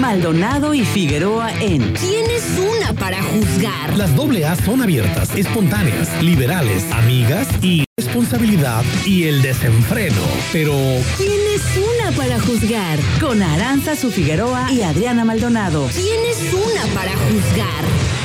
Maldonado y Figueroa en ¿Quién es una para juzgar? Las doble A son abiertas, espontáneas, liberales, amigas y responsabilidad y el desenfreno. Pero ¿Quién es una para juzgar? con Aranza Su Figueroa y Adriana Maldonado. ¿Quién es una para juzgar?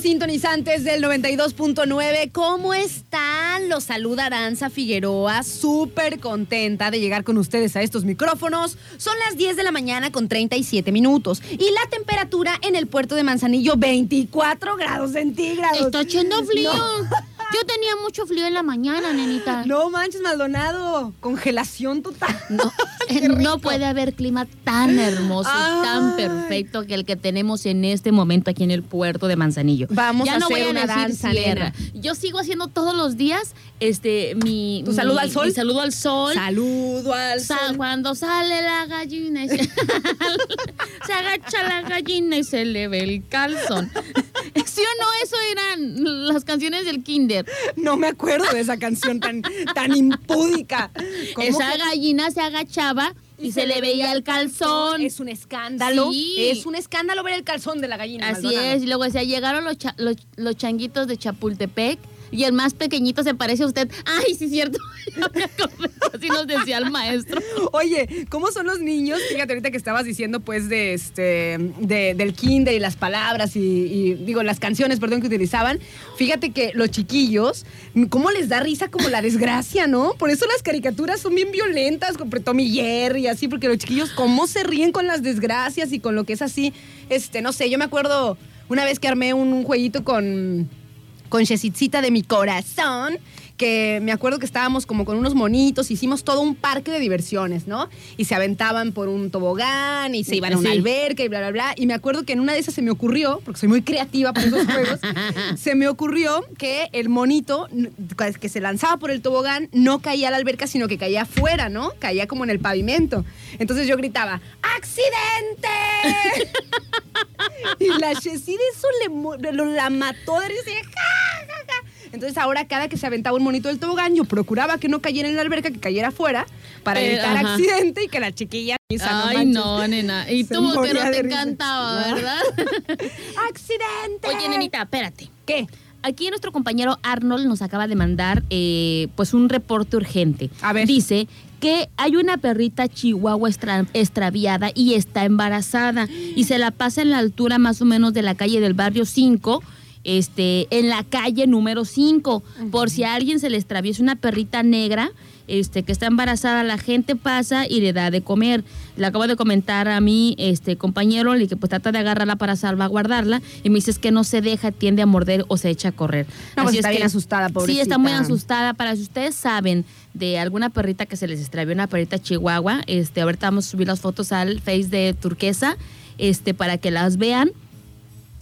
Sintonizantes del 92.9. ¿Cómo están? Los saluda Aranza Figueroa, súper contenta de llegar con ustedes a estos micrófonos. Son las 10 de la mañana con 37 minutos y la temperatura en el puerto de Manzanillo 24 grados centígrados. Está echando frío. No. Yo tenía mucho frío en la mañana, nenita. No manches, Maldonado. Congelación total. No, Qué no puede haber clima tan hermoso, Ay. tan perfecto que el que tenemos en este momento aquí en el puerto de Manzanillo. Vamos ya a no hacer voy a una decir danza, sierra. Yo sigo haciendo todos los días este mi ¿Tu mi- saludo al sol? mi saludo al sol. Saludo al Sa- sol. Cuando sale la gallina y se, se agacha la gallina y se le ve el calzón. ¿Sí o no? Eso eran las canciones del kinder. No me acuerdo de esa canción tan, tan impúdica. ¿Cómo Esa que- gallina se agachaba y, se, le veía el calzón. Es un escándalo. Sí. Es un escándalo ver el calzón de la gallina. Así Maldonado. es, y luego decía, llegaron los, cha- los, los changuitos de Chapultepec y el más pequeñito se parece a usted. Ay, sí, cierto. Así nos decía el maestro. Oye, ¿cómo son los niños? Fíjate ahorita que estabas diciendo pues de este de- del kinder y las palabras y, digo las canciones, perdón, que utilizaban. Fíjate que los chiquillos, ¿cómo les da risa como la desgracia, no? Por eso las caricaturas son bien violentas, con Tom y Jerry y así, porque los chiquillos cómo se ríen con las desgracias y con lo que es así. Este, no sé, yo me acuerdo una vez que armé un, un jueguito con con Chesitcita de mi corazón, que me acuerdo que estábamos como con unos monitos, hicimos todo un parque de diversiones, ¿no? Y se aventaban por un tobogán y se iban a una Sí. alberca y bla, bla, bla. Y me acuerdo que en una de esas se me ocurrió, porque soy muy creativa para esos juegos, se me ocurrió que el monito n- que se lanzaba por el tobogán no caía a la alberca, sino que caía afuera, ¿no? Caía como en el pavimento. Entonces yo gritaba, ¡accidente! Y la de eso le, lo- la mató de risa y ja, ja, ja. Entonces ahora cada que se aventaba un monito del tobogán, yo procuraba que no cayera en la alberca, que cayera afuera, para Eh, evitar ajá. accidente y que la chiquilla... Ay, no, nena. Y tú que no te risa. encantaba, ¿verdad? ¡Accidente! Oye, nenita, espérate. ¿Qué? Aquí nuestro compañero Arnold nos acaba de mandar eh, pues un reporte urgente. A ver. Dice que hay una perrita chihuahua extra- extraviada y está embarazada y se la pasa en la altura más o menos de la calle del barrio 5, este, en la calle número 5. Por si a alguien se le extraviesa una perrita negra, este, que está embarazada, la gente pasa y le da de comer. Le acabo de comentar a mi este, compañero le que pues trata de agarrarla para salvaguardarla y me dice "Es que no se deja, tiende a morder o se echa a correr. No, pues está es bien asustada, Sí, está muy pobrecita. asustada. Para si ustedes saben de alguna perrita que se les extravió, una perrita chihuahua, este, ahorita vamos a subir las fotos al Face de Turquesa, este, para que las vean.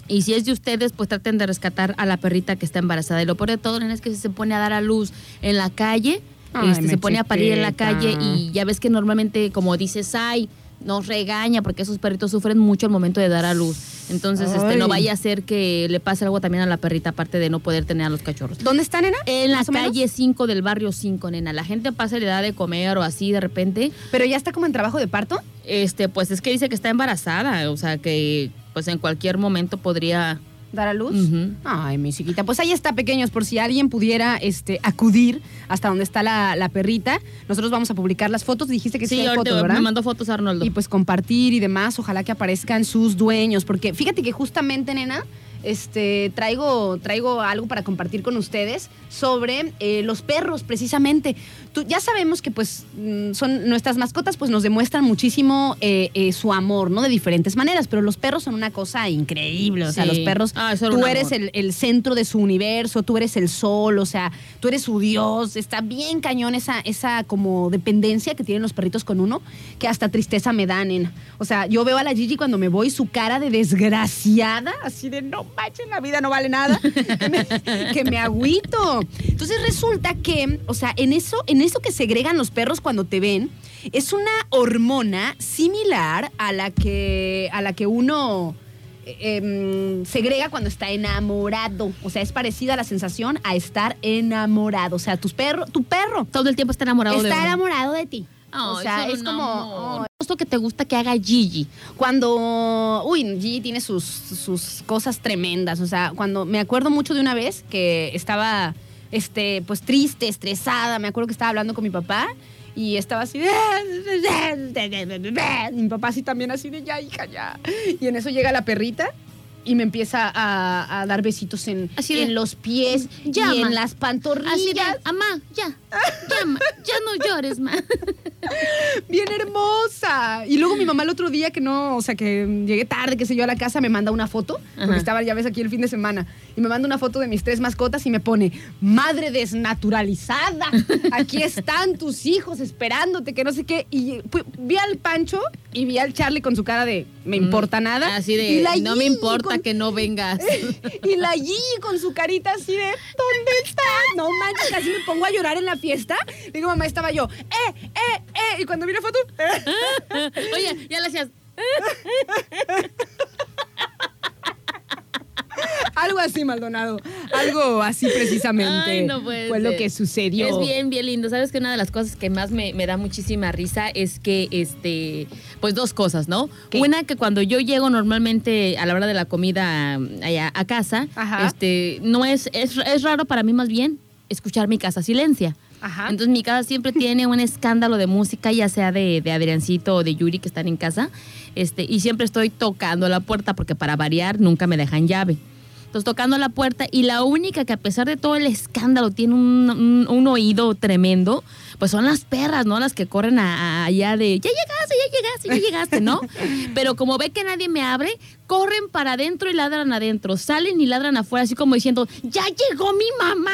Y si es de ustedes, pues traten de rescatar a la perrita que está embarazada. Y lo peor de todo, nena, es que si se pone a dar a luz en la calle, Ay, este, se pone a parir en la calle y ya ves que normalmente, como dices, ay, nos regaña porque esos perritos sufren mucho al momento de dar a luz. Entonces, este, no Ay. vaya a ser que le pase algo también a la perrita, aparte de no poder tener a los cachorros. ¿Dónde está, nena? En la calle 5 del barrio 5, nena. La gente pasa y le da de comer o así de repente. ¿Pero ya está como en trabajo de parto? Este, pues es que dice que está embarazada. O sea que pues en cualquier momento podría. ¿Dar a luz? Ay, mi chiquita. Pues ahí está, pequeños, por si alguien pudiera este, acudir hasta donde está la, la perrita. Nosotros vamos a publicar las fotos. Dijiste que sí, Sí, hay fotos, ¿verdad? me mandó fotos Arnoldo. y pues compartir y demás, ojalá que aparezcan sus dueños, porque fíjate que justamente, nena, este, traigo, traigo algo para compartir con ustedes sobre eh, los perros, precisamente. Tú- ya sabemos que pues mm, son nuestras mascotas, pues nos demuestran muchísimo eh, eh, su amor, ¿no? De diferentes maneras, pero los perros son una cosa increíble. O sea, Sí. los perros, Ah, tú eres el, el centro de su universo, tú eres el sol, o sea, tú eres su dios. Está bien cañón esa, esa como dependencia que tienen los perritos con uno, que hasta tristeza me dan. nena. O sea, yo veo a la Gigi cuando me voy, su cara de desgraciada, así de no manches, la vida no vale nada, que me, que me agüito. Entonces resulta que, o sea, en eso, en eso que segregan los perros cuando te ven, es una hormona similar a la que, a la que uno eh, em, segrega cuando está enamorado. O sea, es parecida a la sensación a estar enamorado. O sea, tus perro, tu perro Todo el tiempo está enamorado de está enamorado de ti. O Ay, sea, es como oh, Justo que te gusta que haga Gigi. cuando, uy, Gigi tiene sus, sus cosas tremendas. O sea, cuando me acuerdo mucho de una vez que estaba, este, pues triste, estresada. Me acuerdo que estaba hablando con mi papá y estaba así de... Mi papá así también así de ya, hija, ya. Y en eso llega la perrita y me empieza a, a dar besitos en, Así de, en los pies "Ya, y ma". en las pantorrillas. Así de, amá, ya, ya, ma, ya no llores, ma. bien hermosa. Y luego mi mamá el otro día que no, o sea, que llegué tarde, qué sé yo, a la casa, me manda una foto, Ajá. porque estaba, ya ves, aquí el fin de semana, y me manda una foto de mis tres mascotas y me pone, madre desnaturalizada, aquí están tus hijos esperándote, que no sé qué. Y vi al Pancho y vi al Charlie con su cara de, me importa nada. Mm, Así de, Y la no me importa con- que no vengas. y la Gigi con su carita así de, ¿dónde está? No manches, casi me pongo a llorar en la fiesta. Digo, mamá, estaba yo, eh, eh, eh. Y cuando vi la foto, eh. Oye, ya le hacías. Algo así, Maldonado. Algo así precisamente. Ay, no puede fue lo que sucedió. Es bien, bien lindo. Sabes que una de las cosas que más me, me da muchísima risa es que, este, pues dos cosas, ¿no? ¿Qué? Una que cuando yo llego normalmente a la hora de la comida mm, allá a casa, Ajá. este, no es, es, es raro para mí más bien escuchar mi casa silencia. Ajá. Entonces mi casa siempre tiene un escándalo de música, ya sea de, de Adriancito o de Yuri que están en casa, este, y siempre estoy tocando la puerta porque para variar nunca me dejan llave. Entonces tocando la puerta y la única que a pesar de todo el escándalo tiene un, un- un oído tremendo, pues son las perras, ¿no? Las que corren a- a- allá de, ya llegaste, ya llegaste, ya llegaste, ¿no? Pero como ve que nadie me abre, corren para adentro y ladran adentro, salen y ladran afuera, así como diciendo, ya llegó mi mamá,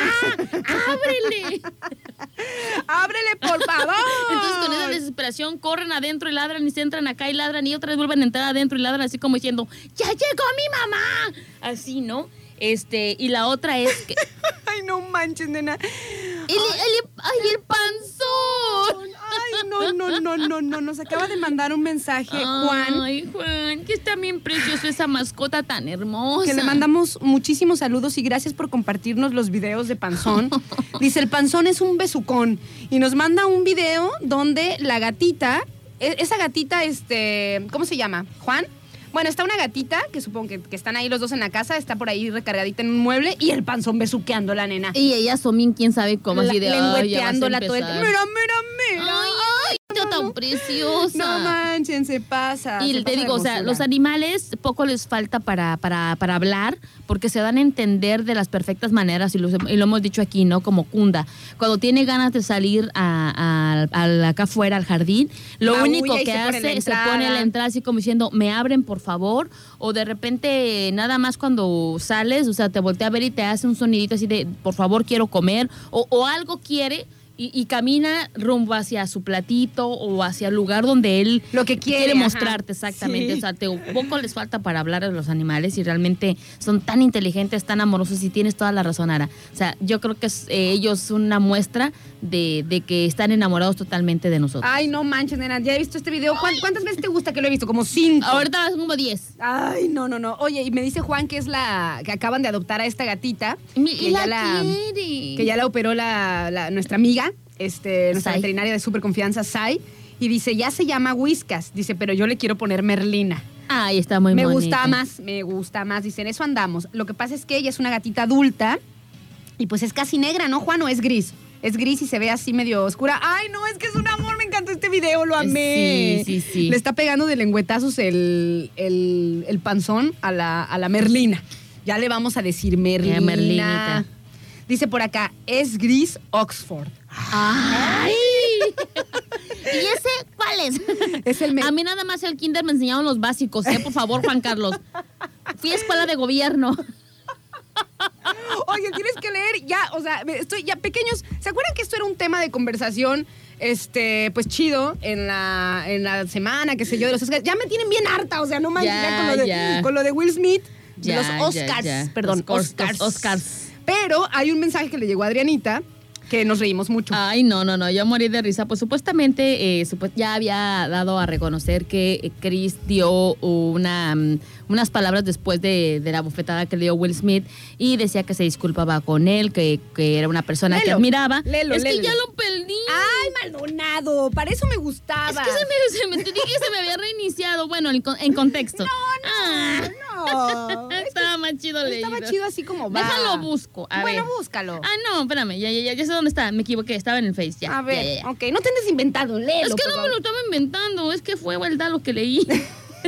ábrele. ¡Ábrele, por favor! Entonces con esa desesperación corren adentro y ladran y se entran acá y ladran y otra vez vuelven a entrar adentro y ladran así como diciendo, ¡ya llegó mi mamá! Así, ¿no? Este, y la otra es que. Ay, no manches, nena. ¡El, el- ¡Ay, el panzón! Ay, no, no, no, no, no. Nos acaba de mandar un mensaje, Juan. Ay, Juan, que está bien precioso esa mascota tan hermosa. Que le mandamos muchísimos saludos y gracias por compartirnos los videos de Panzón. Dice, el Panzón es un besucón. Y nos manda un video donde la gatita, e- esa gatita, este, ¿cómo se llama? ¿Juan? Bueno, está una gatita, que supongo que, que están ahí los dos en la casa, está por ahí recargadita en un mueble y el Panzón besuqueando a la nena. Y ella son quién sabe cómo, así de. "Ay, ya vas a lengüeteándola todo el empezar". Mira, mira, mira. ¡Ay, ay, está tan preciosa! No manchen, se pasa. se Y te pasa digo, o sea, los animales poco les falta para, para, para hablar, porque se dan a entender de las perfectas maneras, y lo, y lo hemos dicho aquí, ¿no? Como Kunda. Cuando tiene ganas de salir a, a- a- acá afuera, al jardín, lo Maulla único que se hace se entrada. pone en la entrada así como diciendo, me abren por favor, o de repente nada más cuando sales, o sea, te voltea a ver y te hace un sonidito así de, por favor, quiero comer, o, o algo quiere. Y, y camina rumbo hacia su platito o hacia el lugar donde él Lo que quiere, mostrarte exactamente. Sí. O sea, te, poco les falta para hablar de los animales y realmente son tan inteligentes, tan amorosos y tienes toda la razón, Ara. O sea, yo creo que es, eh, ellos son una muestra de, de que están enamorados totalmente de nosotros. Ay, no manches, nena. Ya he visto este video. ¿Cuán- ¿Cuántas veces te gusta que lo he visto? Como cinco. Ahorita vas como 10. Ay, no, no, no. Oye, y me dice Juan que es la que acaban de adoptar a esta gatita. Y que la, ya quiere. que ya la operó la, la- nuestra amiga, este, nuestra Sai. veterinaria de super confianza, Sai. Y dice, ya se llama Whiskas. Dice, pero yo le quiero poner Merlina. Ay, está muy me bonita. gusta más, me gusta más. Dicen, eso andamos. Lo que pasa es que ella es una gatita adulta y pues es casi negra, ¿no, Juan? ¿O es gris? Es gris y se ve así medio oscura. Ay, no, es que es un amor, me encantó este video, lo amé. Sí, sí, sí. Le está pegando de lengüetazos el, el, el panzón a la, a la Merlina. Ya le vamos a decir Merlina. Ya, Merlinita. Dice por acá, es gris Oxford. ¡Ay! ¿Y ese cuál es? Es el A mí nada más el kinder me enseñaron los básicos, ¿eh? Por favor, Juan Carlos. Fui a escuela de gobierno. Oye, tienes que leer ya, o sea, estoy ya pequeños. ¿Se acuerdan que esto era un tema de conversación, este, pues chido en la, en la semana, qué sé yo, de los Oscars? Ya me tienen bien harta, o sea, no manches, ya, Ya, con, lo de, ya. con lo de Will Smith, de Ya, los Oscars, perdón, Oscars. los Oscars. Pero hay un mensaje que le llegó a Adrianita que nos reímos mucho. Ay, no, no, no, yo morí de risa. Pues supuestamente eh, ya había dado a reconocer que eh, Chris dio una, mm, unas palabras después de, de la bofetada que le dio Will Smith y decía que se disculpaba con él, que, que era una persona que admiraba. léelo, es que ya lo perdí. Ay, Maldonado, para eso me gustaba. Es que se me, se me- te dije que se me había reiniciado. Bueno, en, en contexto. Ah, No, es que estaba más chido leído. estaba chido así como va. Déjalo busco. A bueno, ver. búscalo. Ah, no, espérame, ya, ya, ya, ya sé dónde está. Me equivoqué, estaba en el Face. Ya, a ver, ya, ok, no te andes inventando, léelo. Es que no me lo estaba inventando, es que fue verdad lo que leí.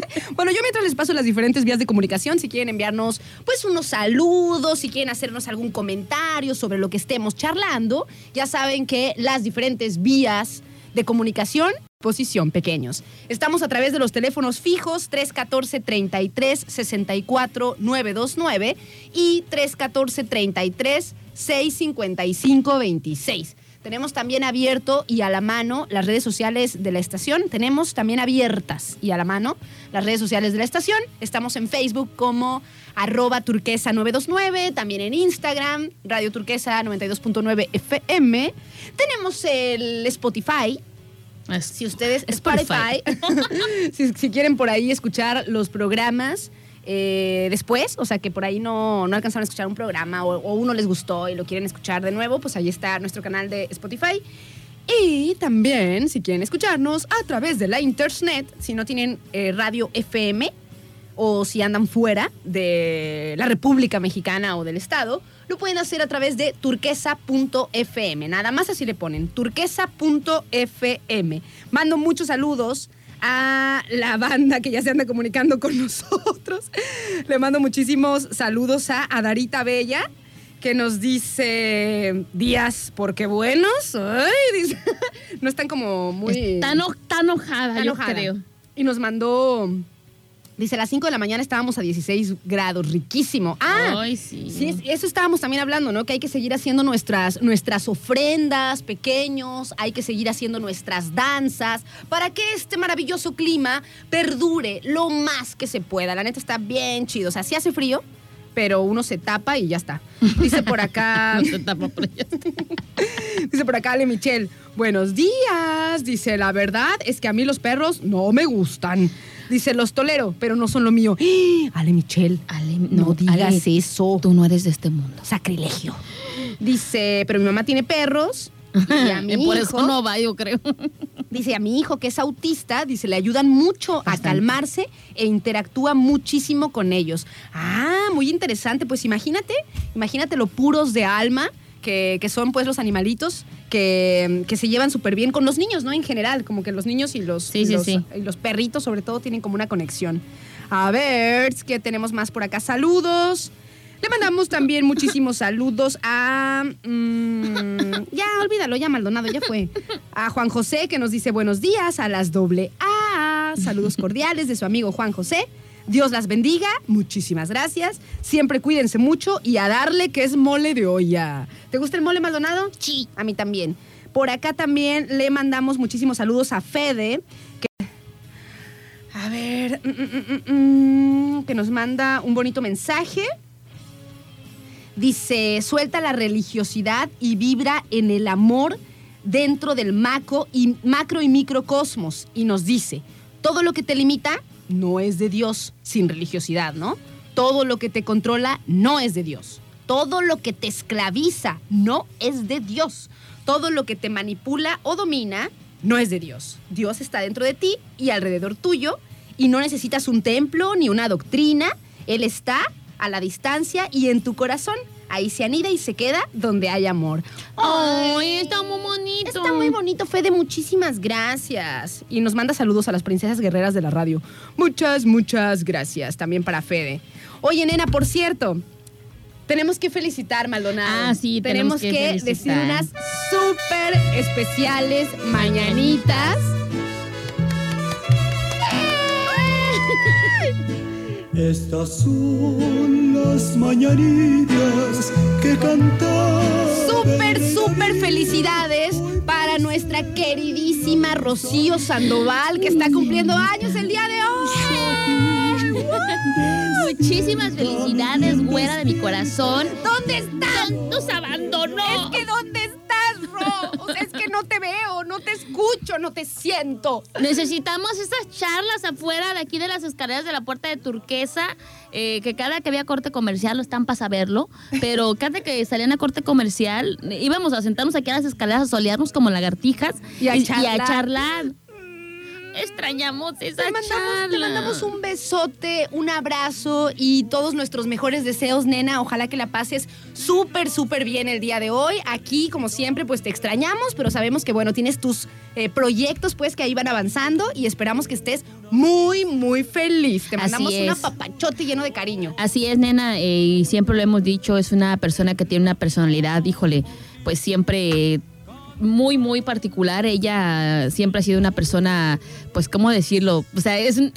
Bueno, yo mientras les paso las diferentes vías de comunicación, si quieren enviarnos pues unos saludos, si quieren hacernos algún comentario sobre lo que estemos charlando, ya saben que las diferentes vías de comunicación, posición pequeños. Estamos a través de los teléfonos fijos 314 33 64 929 y 314 33 655 26. Tenemos también abierto y a la mano las redes sociales de la estación. Tenemos también abiertas y a la mano las redes sociales de la estación. Estamos en Facebook como arroba turquesa 929, también en Instagram, Radio Turquesa 92.9 FM. Tenemos el Spotify, si ustedes Spotify. Spotify, si, si quieren por ahí escuchar los programas eh, después, o sea que por ahí no, no alcanzaron a escuchar un programa o, o uno les gustó y lo quieren escuchar de nuevo, pues ahí está nuestro canal de Spotify. Y también, si quieren escucharnos a través de la internet, si no tienen eh, radio FM o si andan fuera de la República Mexicana o del Estado, lo pueden hacer a través de turquesa.fm. Nada más así le ponen, turquesa.fm. Mando muchos saludos a la banda que ya se anda comunicando con nosotros. Le mando muchísimos saludos a Adarita Bella, que nos dice días porque buenos. Ay, dice, no están como muy... Está, eno- está enojada, yo enojada. creo. Y nos mandó. Dice, a las 5 de la mañana estábamos a 16 grados, riquísimo. Ah, Ay, sí. sí, es- eso estábamos también hablando, ¿no? Que hay que seguir haciendo nuestras, nuestras ofrendas pequeños, hay que seguir haciendo nuestras danzas, para que este maravilloso clima perdure lo más que se pueda. La neta está bien chido. O sea, sí hace frío, pero uno se tapa y ya está. Dice por acá. No se tapa por allá. Dice por acá Ale Michelle, buenos días. Dice, la verdad es que a mí los perros no me gustan. Dice, los tolero, pero no son lo mío. Ale Michelle, Ale, no, digas Ale, eso. Tú no eres de este mundo. Sacrilegio. Dice, pero mi mamá tiene perros. Y a mi Y por hijo, eso no va, yo creo. Dice, a mi hijo que es autista, dice, le ayudan mucho a calmarse e interactúa muchísimo con ellos. Ah, muy interesante. Pues imagínate, imagínate lo puros de alma que, que son pues los animalitos que, que se llevan súper bien con los niños, ¿no? En general, como que los niños y los, Sí, y sí, los, sí. y los perritos sobre todo tienen como una conexión. A ver, ¿qué tenemos más por acá? Saludos. Le mandamos también muchísimos saludos a... mm, ya, olvídalo, ya Maldonado, ya fue. A Juan José que nos dice buenos días, a las doble A. Saludos cordiales de su amigo Juan José. Dios las bendiga, muchísimas gracias. Siempre cuídense mucho y a darle que es mole de olla. ¿Te gusta el mole Maldonado? Sí. A mí también. Por acá también le mandamos muchísimos saludos a Fede, que a ver, mm, mm, mm, mm, que nos manda un bonito mensaje. Dice, suelta la religiosidad y vibra en el amor dentro del macro y, macro y microcosmos. Y nos dice, todo lo que te limita no es de Dios sin religiosidad, ¿no? Todo lo que te controla no es de Dios. Todo lo que te esclaviza no es de Dios. Todo lo que te manipula o domina no es de Dios. Dios está dentro de ti y alrededor tuyo y no necesitas un templo ni una doctrina. Él está a la distancia y en tu corazón. Ahí se anida y se queda donde hay amor. Ay, está muy bonito. Está muy bonito, Fede. Muchísimas gracias. Y nos manda saludos a las princesas guerreras de la radio. Muchas, muchas gracias también para Fede. Oye, nena, por cierto, tenemos que felicitar, Maldonado. Ah, sí, tenemos que decir felicitar. unas súper especiales mañanitas. Estas son las mañanitas que cantaba. Súper, súper felicidades para nuestra queridísima Rocío Sandoval, que está cumpliendo años el día de hoy. Muchísimas felicidades, güera de mi corazón. ¿Dónde estás? Nos abandonó. No te veo, no te escucho, no te siento. Necesitamos esas charlas afuera de aquí de las escaleras de la puerta de Turquesa, eh, que cada que había corte comercial lo están para saberlo, pero cada que salían a corte comercial íbamos a sentarnos aquí a las escaleras a solearnos como lagartijas Y a charlar. charlar. Extrañamos esa Te mandamos, charla. te mandamos un besote, un abrazo y todos nuestros mejores deseos, nena. Ojalá que la pases súper, súper bien el día de hoy. Aquí, como siempre, pues te extrañamos, pero sabemos que, bueno, tienes tus eh, proyectos, pues, que ahí van avanzando y esperamos que estés muy, muy feliz. Te mandamos un apapachote lleno de cariño. Así es, nena, eh, y siempre lo hemos dicho, es una persona que tiene una personalidad, híjole, pues siempre eh, muy, muy particular. Ella siempre ha sido una persona, pues, ¿cómo decirlo? O sea, es un-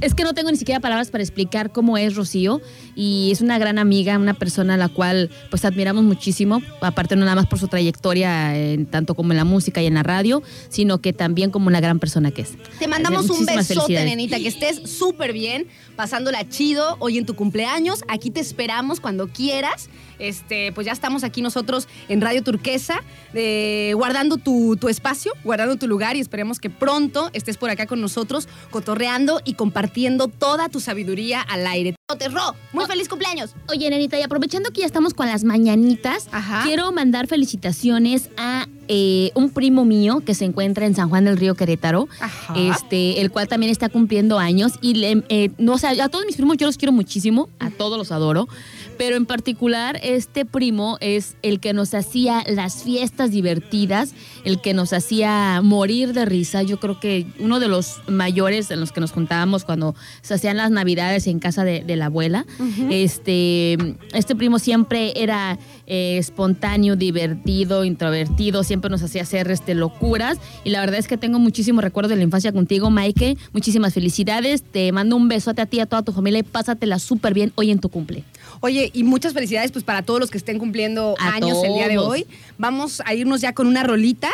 Es que no tengo ni siquiera palabras para explicar cómo es Rocío y es una gran amiga, una persona a la cual pues admiramos muchísimo, aparte no nada más por su trayectoria en- tanto como en la música y en la radio, sino que también como una gran persona que es. Te mandamos un besote, nenita, que estés súper bien, pasándola chido hoy en tu cumpleaños. Aquí te esperamos cuando quieras. Este, pues ya estamos aquí nosotros en Radio Turquesa, eh, guardando tu, tu espacio, guardando tu lugar y esperemos que pronto estés por acá con nosotros, cotorreando y compartiendo toda tu sabiduría al aire. Ro, muy feliz cumpleaños. Oye, nenita, y aprovechando que ya estamos con las mañanitas, Ajá. quiero mandar felicitaciones a eh, un primo mío que se encuentra en San Juan del Río Querétaro, Ajá. este, el cual también está cumpliendo años. Y le- eh, no, o sea, a todos mis primos yo los quiero muchísimo, a todos los adoro. Pero en particular, este primo es el que nos hacía las fiestas divertidas, el que nos hacía morir de risa. Yo creo que uno de los mayores en los que nos juntábamos cuando se hacían las navidades en casa de, de la abuela. Este, este primo siempre era eh, espontáneo, divertido, introvertido, siempre nos hacía hacer este, locuras. Y la verdad es que tengo muchísimos recuerdos de la infancia contigo, Maike. Muchísimas felicidades. Te mando un besote a ti y a toda tu familia y pásatela súper bien hoy en tu cumple. Oye, y muchas felicidades pues para todos los que estén cumpliendo A años el día de hoy. Vamos a irnos ya con una rolita.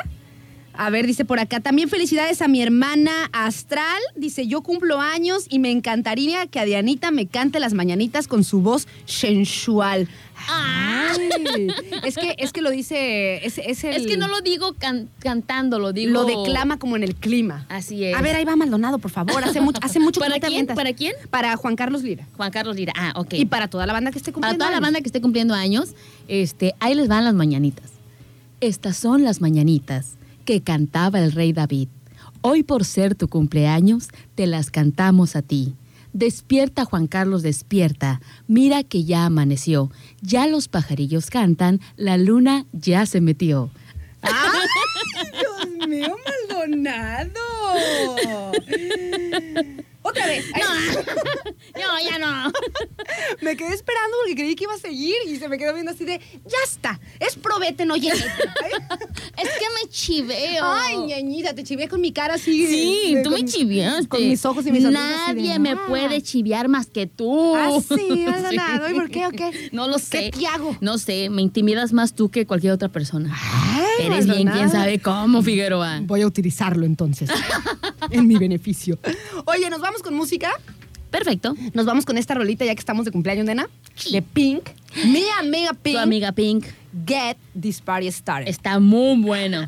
A ver, dice por acá, también felicidades a mi hermana Astral. Dice, yo cumplo años y me encantaría que a Dianita me cante las mañanitas con su voz sensual. Ay, es que es que lo dice, es, es el- Es que no lo digo can- cantando, lo digo. lo declama como en el clima. Así es. A ver, ahí va Maldonado, por favor. Hace mucho, hace mucho que ¿Para quién? ¿Para quién? Para Juan Carlos Lira. Juan Carlos Lira. Ah, ok. Y para toda la banda que esté Para cumpliendo toda la años. banda que esté cumpliendo años, este, ahí les van las mañanitas. Estas son las mañanitas que cantaba el rey David. Hoy por ser tu cumpleaños, te las cantamos a ti. Despierta, Juan Carlos, despierta. Mira que ya amaneció. Ya los pajarillos cantan, la luna ya se metió. ¡Ay, Dios mío, Maldonado! Otra vez. Ay, No, ya no. Me quedé esperando porque creí que iba a seguir y se me quedó viendo así de, ya está, es probete, no llegues. Es que me chiveo. Ay, ñañita, te chivé con mi cara así. Sí, de- tú me chiviaste. Con mis ojos y mis de, Nadie me ah. puede chiviar más que tú. Ah, sí, Maldonado. ¿Y por qué o qué? No lo ¿Qué sé. te hago? No sé, me intimidas más tú que cualquier otra persona. Ay, Eres bien, quién sabe cómo, Figueroa. Voy a utilizarlo entonces. en mi beneficio. Oye, ¿nos vamos con música? Perfecto. Nos vamos con esta rolita ya que estamos de cumpleaños, nena. De Pink. Mi amiga Pink. Tu amiga Pink Get This Party Started. está muy bueno.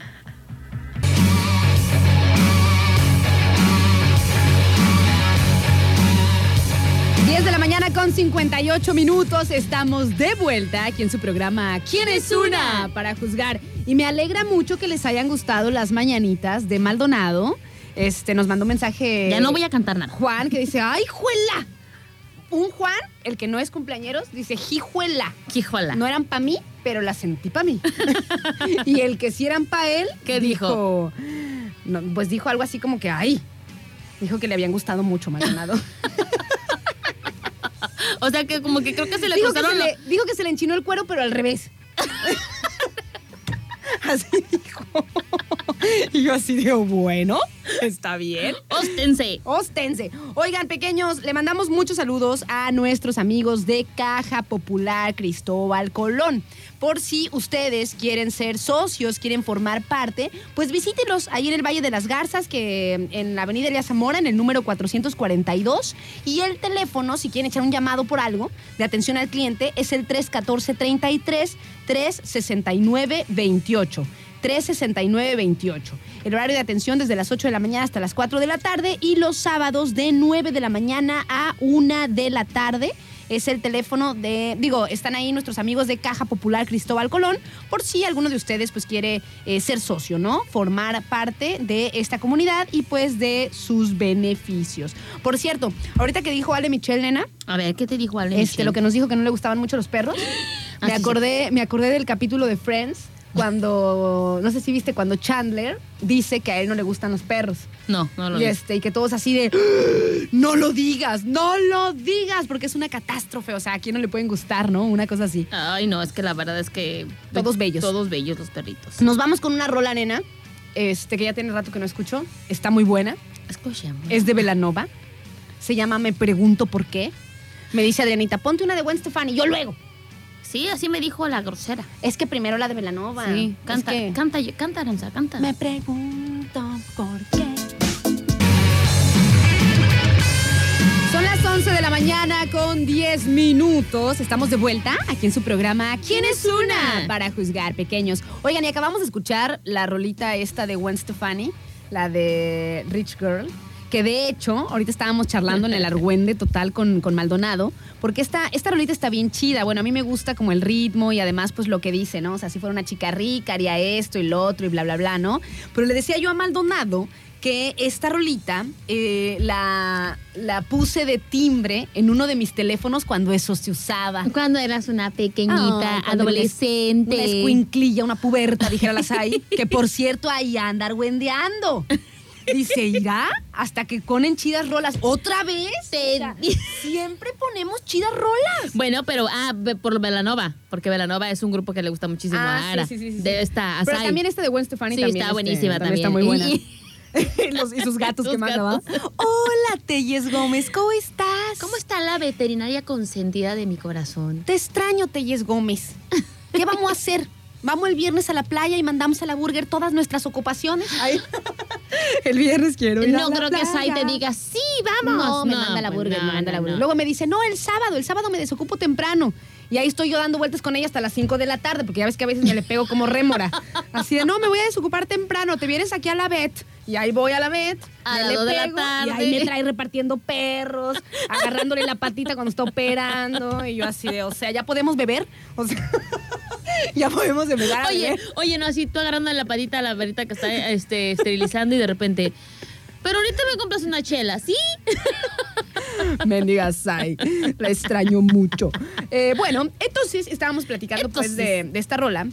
10 de la mañana con 58 minutos. Estamos de vuelta aquí en su programa ¿Quién es una? Para juzgar. Y me alegra mucho que les hayan gustado las mañanitas de Maldonado. Este, nos mandó un mensaje. Ya no voy a cantar nada. Juan que dice, ¡ay, juela! Un Juan, el que no es cumpleañeros, dice, ¡jijuela! Quijola. No eran para mí, pero las sentí para mí. y el que sí eran para él, ¿Qué dijo? no, pues dijo algo así como que, ¡ay! Dijo que le habían gustado mucho Maldonado. O sea que como que creo que se le Dijo que se le, dijo que se le enchinó el cuero, pero al revés. así dijo. Y yo así digo, bueno, está bien. Óstense. Ostense. Oigan, pequeños, le mandamos muchos saludos a nuestros amigos de Caja Popular Cristóbal Colón. Por si ustedes quieren ser socios, quieren formar parte, pues visítenlos ahí en el Valle de las Garzas, que en la Avenida Elías Zamora, en el número 442. Y el teléfono, si quieren echar un llamado por algo de atención al cliente, es el 314-33 369-28. 369-28. El horario de atención desde las 8 de la mañana hasta las 4 de la tarde y los sábados de 9 de la mañana a 1 de la tarde. Es el teléfono de, digo, están ahí nuestros amigos de Caja Popular Cristóbal Colón, por si alguno de ustedes pues quiere eh, ser socio, ¿no? Formar parte de esta comunidad y pues de sus beneficios. Por cierto, ahorita que dijo Ale Michelle, nena, A ver, ¿qué te dijo Ale? este, lo que nos dijo que no le gustaban mucho los perros. Ah, me acordé, me acordé del capítulo de Friends cuando, no sé si viste, cuando Chandler dice que a él no le gustan los perros. No, no lo y este, y que todos así de "¡Ah! no lo digas, no lo digas, porque es una catástrofe. O sea, a quién no le pueden gustar, ¿no? Una cosa así. Ay, no, es que la verdad es que... Todos bellos. Todos bellos los perritos. Nos vamos con una rola, nena. Este, que ya tiene rato que no escucho. Está muy buena. Escuchemos. Es de Velanova. Se llama Me Pregunto Por qué. Me dice Adrianita, ponte una de Gwen Stefani. Yo luego. Sí, así me dijo la grosera. Es que primero la de Velanova. Sí, Es canta, que- canta, canta, Aranza, canta. Me pregunto por qué. Son las 11 de la mañana con 10 minutos. Estamos de vuelta aquí en su programa ¿Quién es una? Para juzgar pequeños. Oigan, y acabamos de escuchar la rolita esta de Gwen Stefani, la de Rich Girl. Que de hecho, ahorita estábamos charlando en el Argüende total con, con Maldonado, porque esta, esta rolita está bien chida. Bueno, a mí me gusta como el ritmo y además, pues lo que dice, ¿no? O sea, si fuera una chica rica, haría esto y lo otro y bla, bla, bla, ¿no? Pero le decía yo a Maldonado que esta rolita eh, la, la puse de timbre en uno de mis teléfonos cuando eso se usaba. Cuando eras una pequeñita, adolescente. Una escuinclilla, una puberta, dijera las ahí, que por cierto ahí anda argüendeando. Dice, irá hasta que ponen chidas rolas. ¿Otra vez? Te- O sea, siempre ponemos chidas rolas. Bueno, pero ah, ve- por Velanova, porque Velanova es un grupo que le gusta muchísimo a Ara. Ah, sí, sí, sí, sí. De esta Pero Asai. también este de Gwen Stefani Sí, también. está este, buenísima Está también. muy buena. Y- Los- y sus gatos Sus que manda. Hola, Telles Gómez, ¿cómo estás? ¿Cómo está la veterinaria consentida de mi corazón? Te extraño, Telles Gómez. ¿Qué vamos a hacer? Vamos el viernes a la playa y mandamos a la burger todas nuestras ocupaciones. Ay. El viernes quiero ir a No la creo que Sai te diga, sí, vamos. No, me manda la pues burger, no, me manda la burger. no. Luego me dice, no, el sábado, el sábado me desocupo temprano. Y ahí estoy yo dando vueltas con ella hasta las 5 de la tarde, porque ya ves que a veces me le pego como rémora. Así de, no, me voy a desocupar temprano, te vienes aquí a la vet. Y ahí voy a la vet, A me le de la tarde. Y ahí me trae repartiendo perros, agarrándole la patita cuando está operando. Y yo así de, o sea, ¿ya podemos beber? O sea, ya podemos empezar a Oye, beber. oye, no, así tú agarrando la patita a la verita que está este, esterilizando y de repente. Pero ahorita me compras una chela, ¿sí? Mendiga Sai. La extraño mucho. Eh, bueno, entonces estábamos platicando pues de, de esta rola.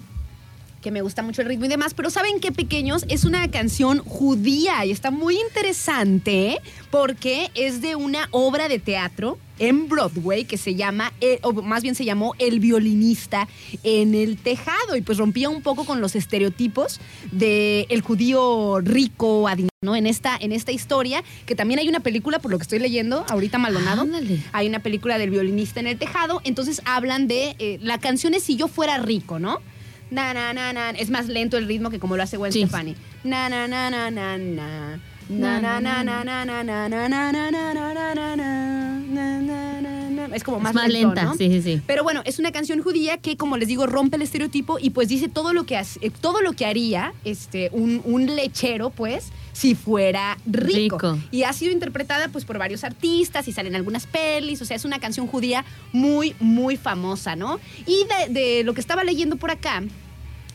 Que me gusta mucho el ritmo y demás, pero ¿saben qué, pequeños? Es una canción judía y está muy interesante porque es de una obra de teatro en Broadway que se llama, eh, o más bien se llamó El violinista en el tejado y pues rompía un poco con los estereotipos del el judío rico, adinerado, ¿no? En esta, en esta historia, que también hay una película, por lo que estoy leyendo, ahorita Maldonado. Ándale. Hay una película del violinista en el tejado, entonces hablan de, eh, la canción es Si yo fuera rico, ¿no? Na, na, na, na. Es más lento el ritmo que como lo hace Gwen Sí. Stefani. Na, na, na, na, na, na. Na, na, na, na, na, na, na, na, na, na, na, na, na, na, na, Es como más, Es más lento, lenta, ¿no? sí, sí, sí. Pero bueno, es una canción judía que, como les digo, rompe el estereotipo y pues dice todo lo que, hace- eh, todo lo que haría este, un, un lechero, pues, si fuera rico. Rico. Y ha sido interpretada pues por varios artistas y salen algunas pelis, o sea, es una canción judía muy, muy famosa, ¿no? Y de, de lo que estaba leyendo por acá,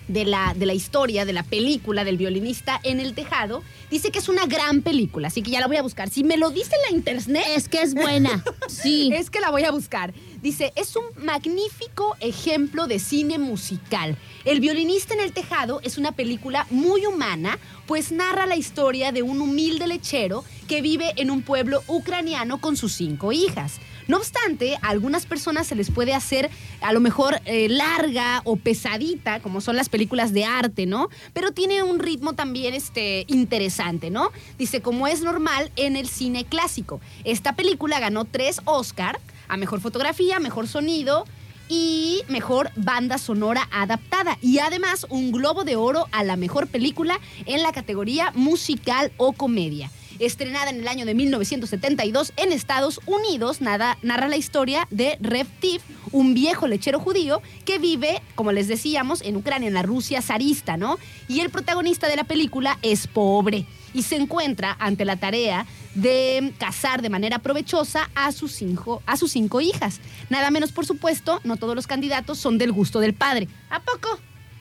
de la, de la historia, de la película del violinista en el tejado, dice que es una gran película, así que ya la voy a buscar. Si me lo dice la internet, Es que es buena. Sí. es que la voy a buscar. Dice, es un magnífico ejemplo de cine musical. El violinista en el tejado es una película muy humana, pues narra la historia de un humilde lechero que vive en un pueblo ucraniano con sus cinco hijas. No obstante, a algunas personas se les puede hacer a lo mejor eh, larga o pesadita, como son las películas de arte, ¿no? Pero tiene un ritmo también este, interesante, ¿no? Dice, como es normal en el cine clásico. Esta película ganó tres Oscar a mejor fotografía, mejor sonido y mejor banda sonora adaptada. Y además un Globo de Oro a la mejor película en la categoría musical o comedia. Estrenada en el año de 1972 en Estados Unidos, nada, narra la historia de Rev Tiv, un viejo lechero judío que vive, como les decíamos, en Ucrania, en la Rusia zarista, ¿no? Y el protagonista de la película es pobre y se encuentra ante la tarea de casar de manera provechosa a sus, cinco, a sus cinco hijas. Nada menos, por supuesto, no todos los candidatos son del gusto del padre. ¿A poco?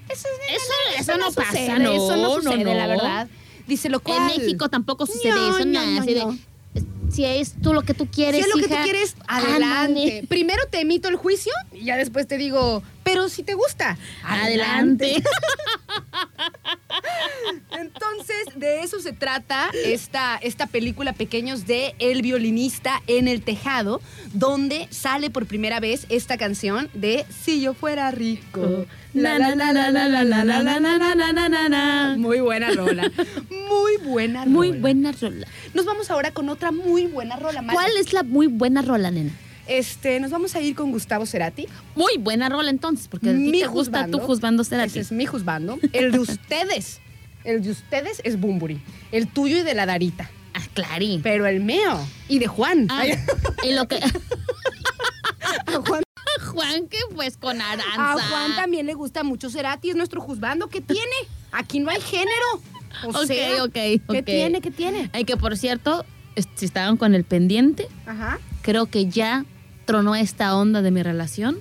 Eso, es- Eso- eso no pasa, sucede, no, eso no no, sucede, no. la verdad. Dice lo cual. En México tampoco sucede No, eso, no, nada. no, así de, no. si es tú lo que tú quieres, Si es lo que tú quieres, adelante. ándale. Primero te emito el juicio y ya después te digo, pero si te gusta, Adelante. Entonces, de eso se trata esta, esta película Pequeños de El violinista en el tejado, donde sale por primera vez esta canción de Si yo fuera rico. La, la, la, la, la, la, la, la, la, la, la, la, la, la, la. Muy buena rola. Muy buena rola. Muy buena rola. Nos vamos ahora con otra muy buena rola. ¿Cuál es la muy buena rola, nena? Este, nos vamos a ir con Gustavo Cerati. Muy buena rola entonces, porque a ti Mi te gusta tú juzgando ser a Ese es mi juzgando. El de ustedes. El de ustedes es Bumburi. El tuyo y de la Darita. Ah, clarín. Pero el mío y de Juan. Ah, y lo que... a, Juan Juan, que pues con Aranza. a Juan también le gusta mucho Cerati, es nuestro juzgando. ¿Qué tiene? Aquí no hay género. O Ok, sea, ok, ¿Qué tiene? ¿Qué tiene? Ay, que por cierto, si estaban con el pendiente, Ajá. creo que ya tronó esta onda de mi relación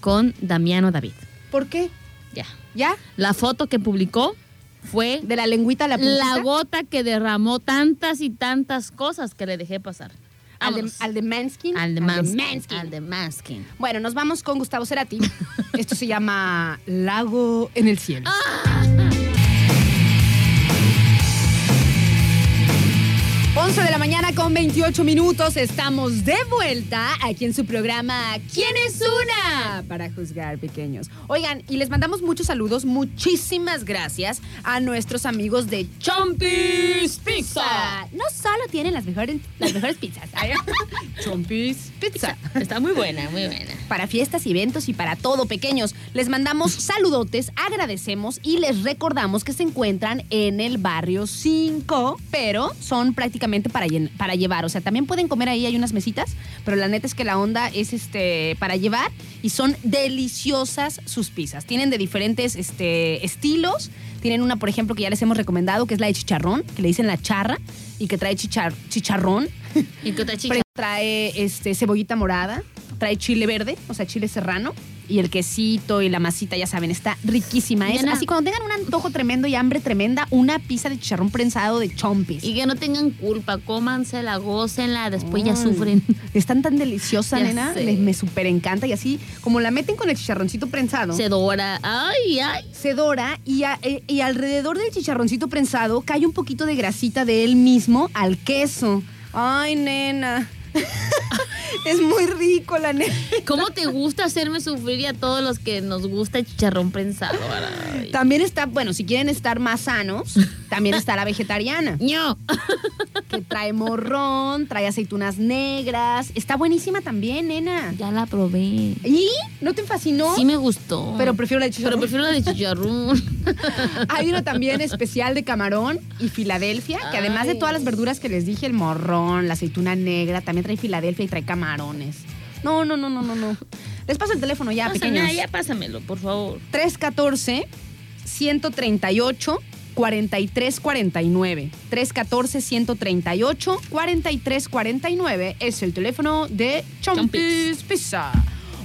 con Damiano David. ¿Por qué? Ya. ¿Ya? La foto que publicó fue ¿De la lengüita a la puntita? la gota que derramó tantas y tantas cosas que le dejé pasar. Al de, al de Manskin. Al de Manskin. Manskin. Al de Manskin. Bueno, nos vamos con Gustavo Cerati. Esto se llama Lago en el cielo. Ah. 11 de la mañana con 28 minutos. Estamos de vuelta aquí en su programa ¿Quién es una? Para juzgar pequeños. Oigan, y les mandamos muchos saludos. Muchísimas gracias a nuestros amigos de Chompis Pizza. No solo tienen las mejores, las mejores pizzas. Chompis Pizza. Está muy buena, muy buena. Para fiestas, eventos y para todo, pequeños. Les mandamos saludotes, agradecemos y les recordamos que se encuentran en el barrio 5, pero son prácticamente para, llevar. O sea, también pueden comer ahí, hay unas mesitas, pero la neta es que la onda es este para llevar y son deliciosas sus pizzas. Tienen de diferentes este, estilos. Tienen una, por ejemplo, que ya les hemos recomendado, que es la de chicharrón, que le dicen la charra y que trae chichar- chicharrón. ¿Y qué otra chica? Pre- Trae este, cebollita morada, trae chile verde, o sea, chile serrano. Y el quesito y la masita, ya saben, está riquísima. Es así, cuando tengan un antojo tremendo y hambre tremenda, una pizza de chicharrón prensado de chompis. Y que no tengan culpa, cómansela, gócenla, después ya Ay, sufren. Están tan deliciosa, Ya nena. sé. Les- me súper encanta. Y así, como la meten con el chicharroncito prensado, Se dora. Ay, ay. se dora y, a- eh, y alrededor del chicharroncito prensado cae un poquito de grasita de él mismo al queso. Ay, nena. es muy rico, la nena. ¿Cómo te gusta hacerme sufrir y a todos los que nos gusta el chicharrón prensado? Ay. También está, bueno, si quieren estar más sanos, también está la vegetariana, ño. que trae morrón, trae aceitunas negras. Está buenísima también, nena. Ya la probé. ¿Y? ¿No te fascinó? Sí me gustó. Pero prefiero la de Pero chicharrón. prefiero la de chicharrón. Hay uno también especial de camarón y Filadelfia, que además de todas las verduras que les dije, el morrón, la aceituna negra, también trae Filadelfia y trae camarones. No, no, no, no, no, no. Les paso el teléfono ya, Pásame, pequeños. ya pásamelo, por favor. 314 138 4349. 314 138 4349 es el teléfono de Chompis. Pizza.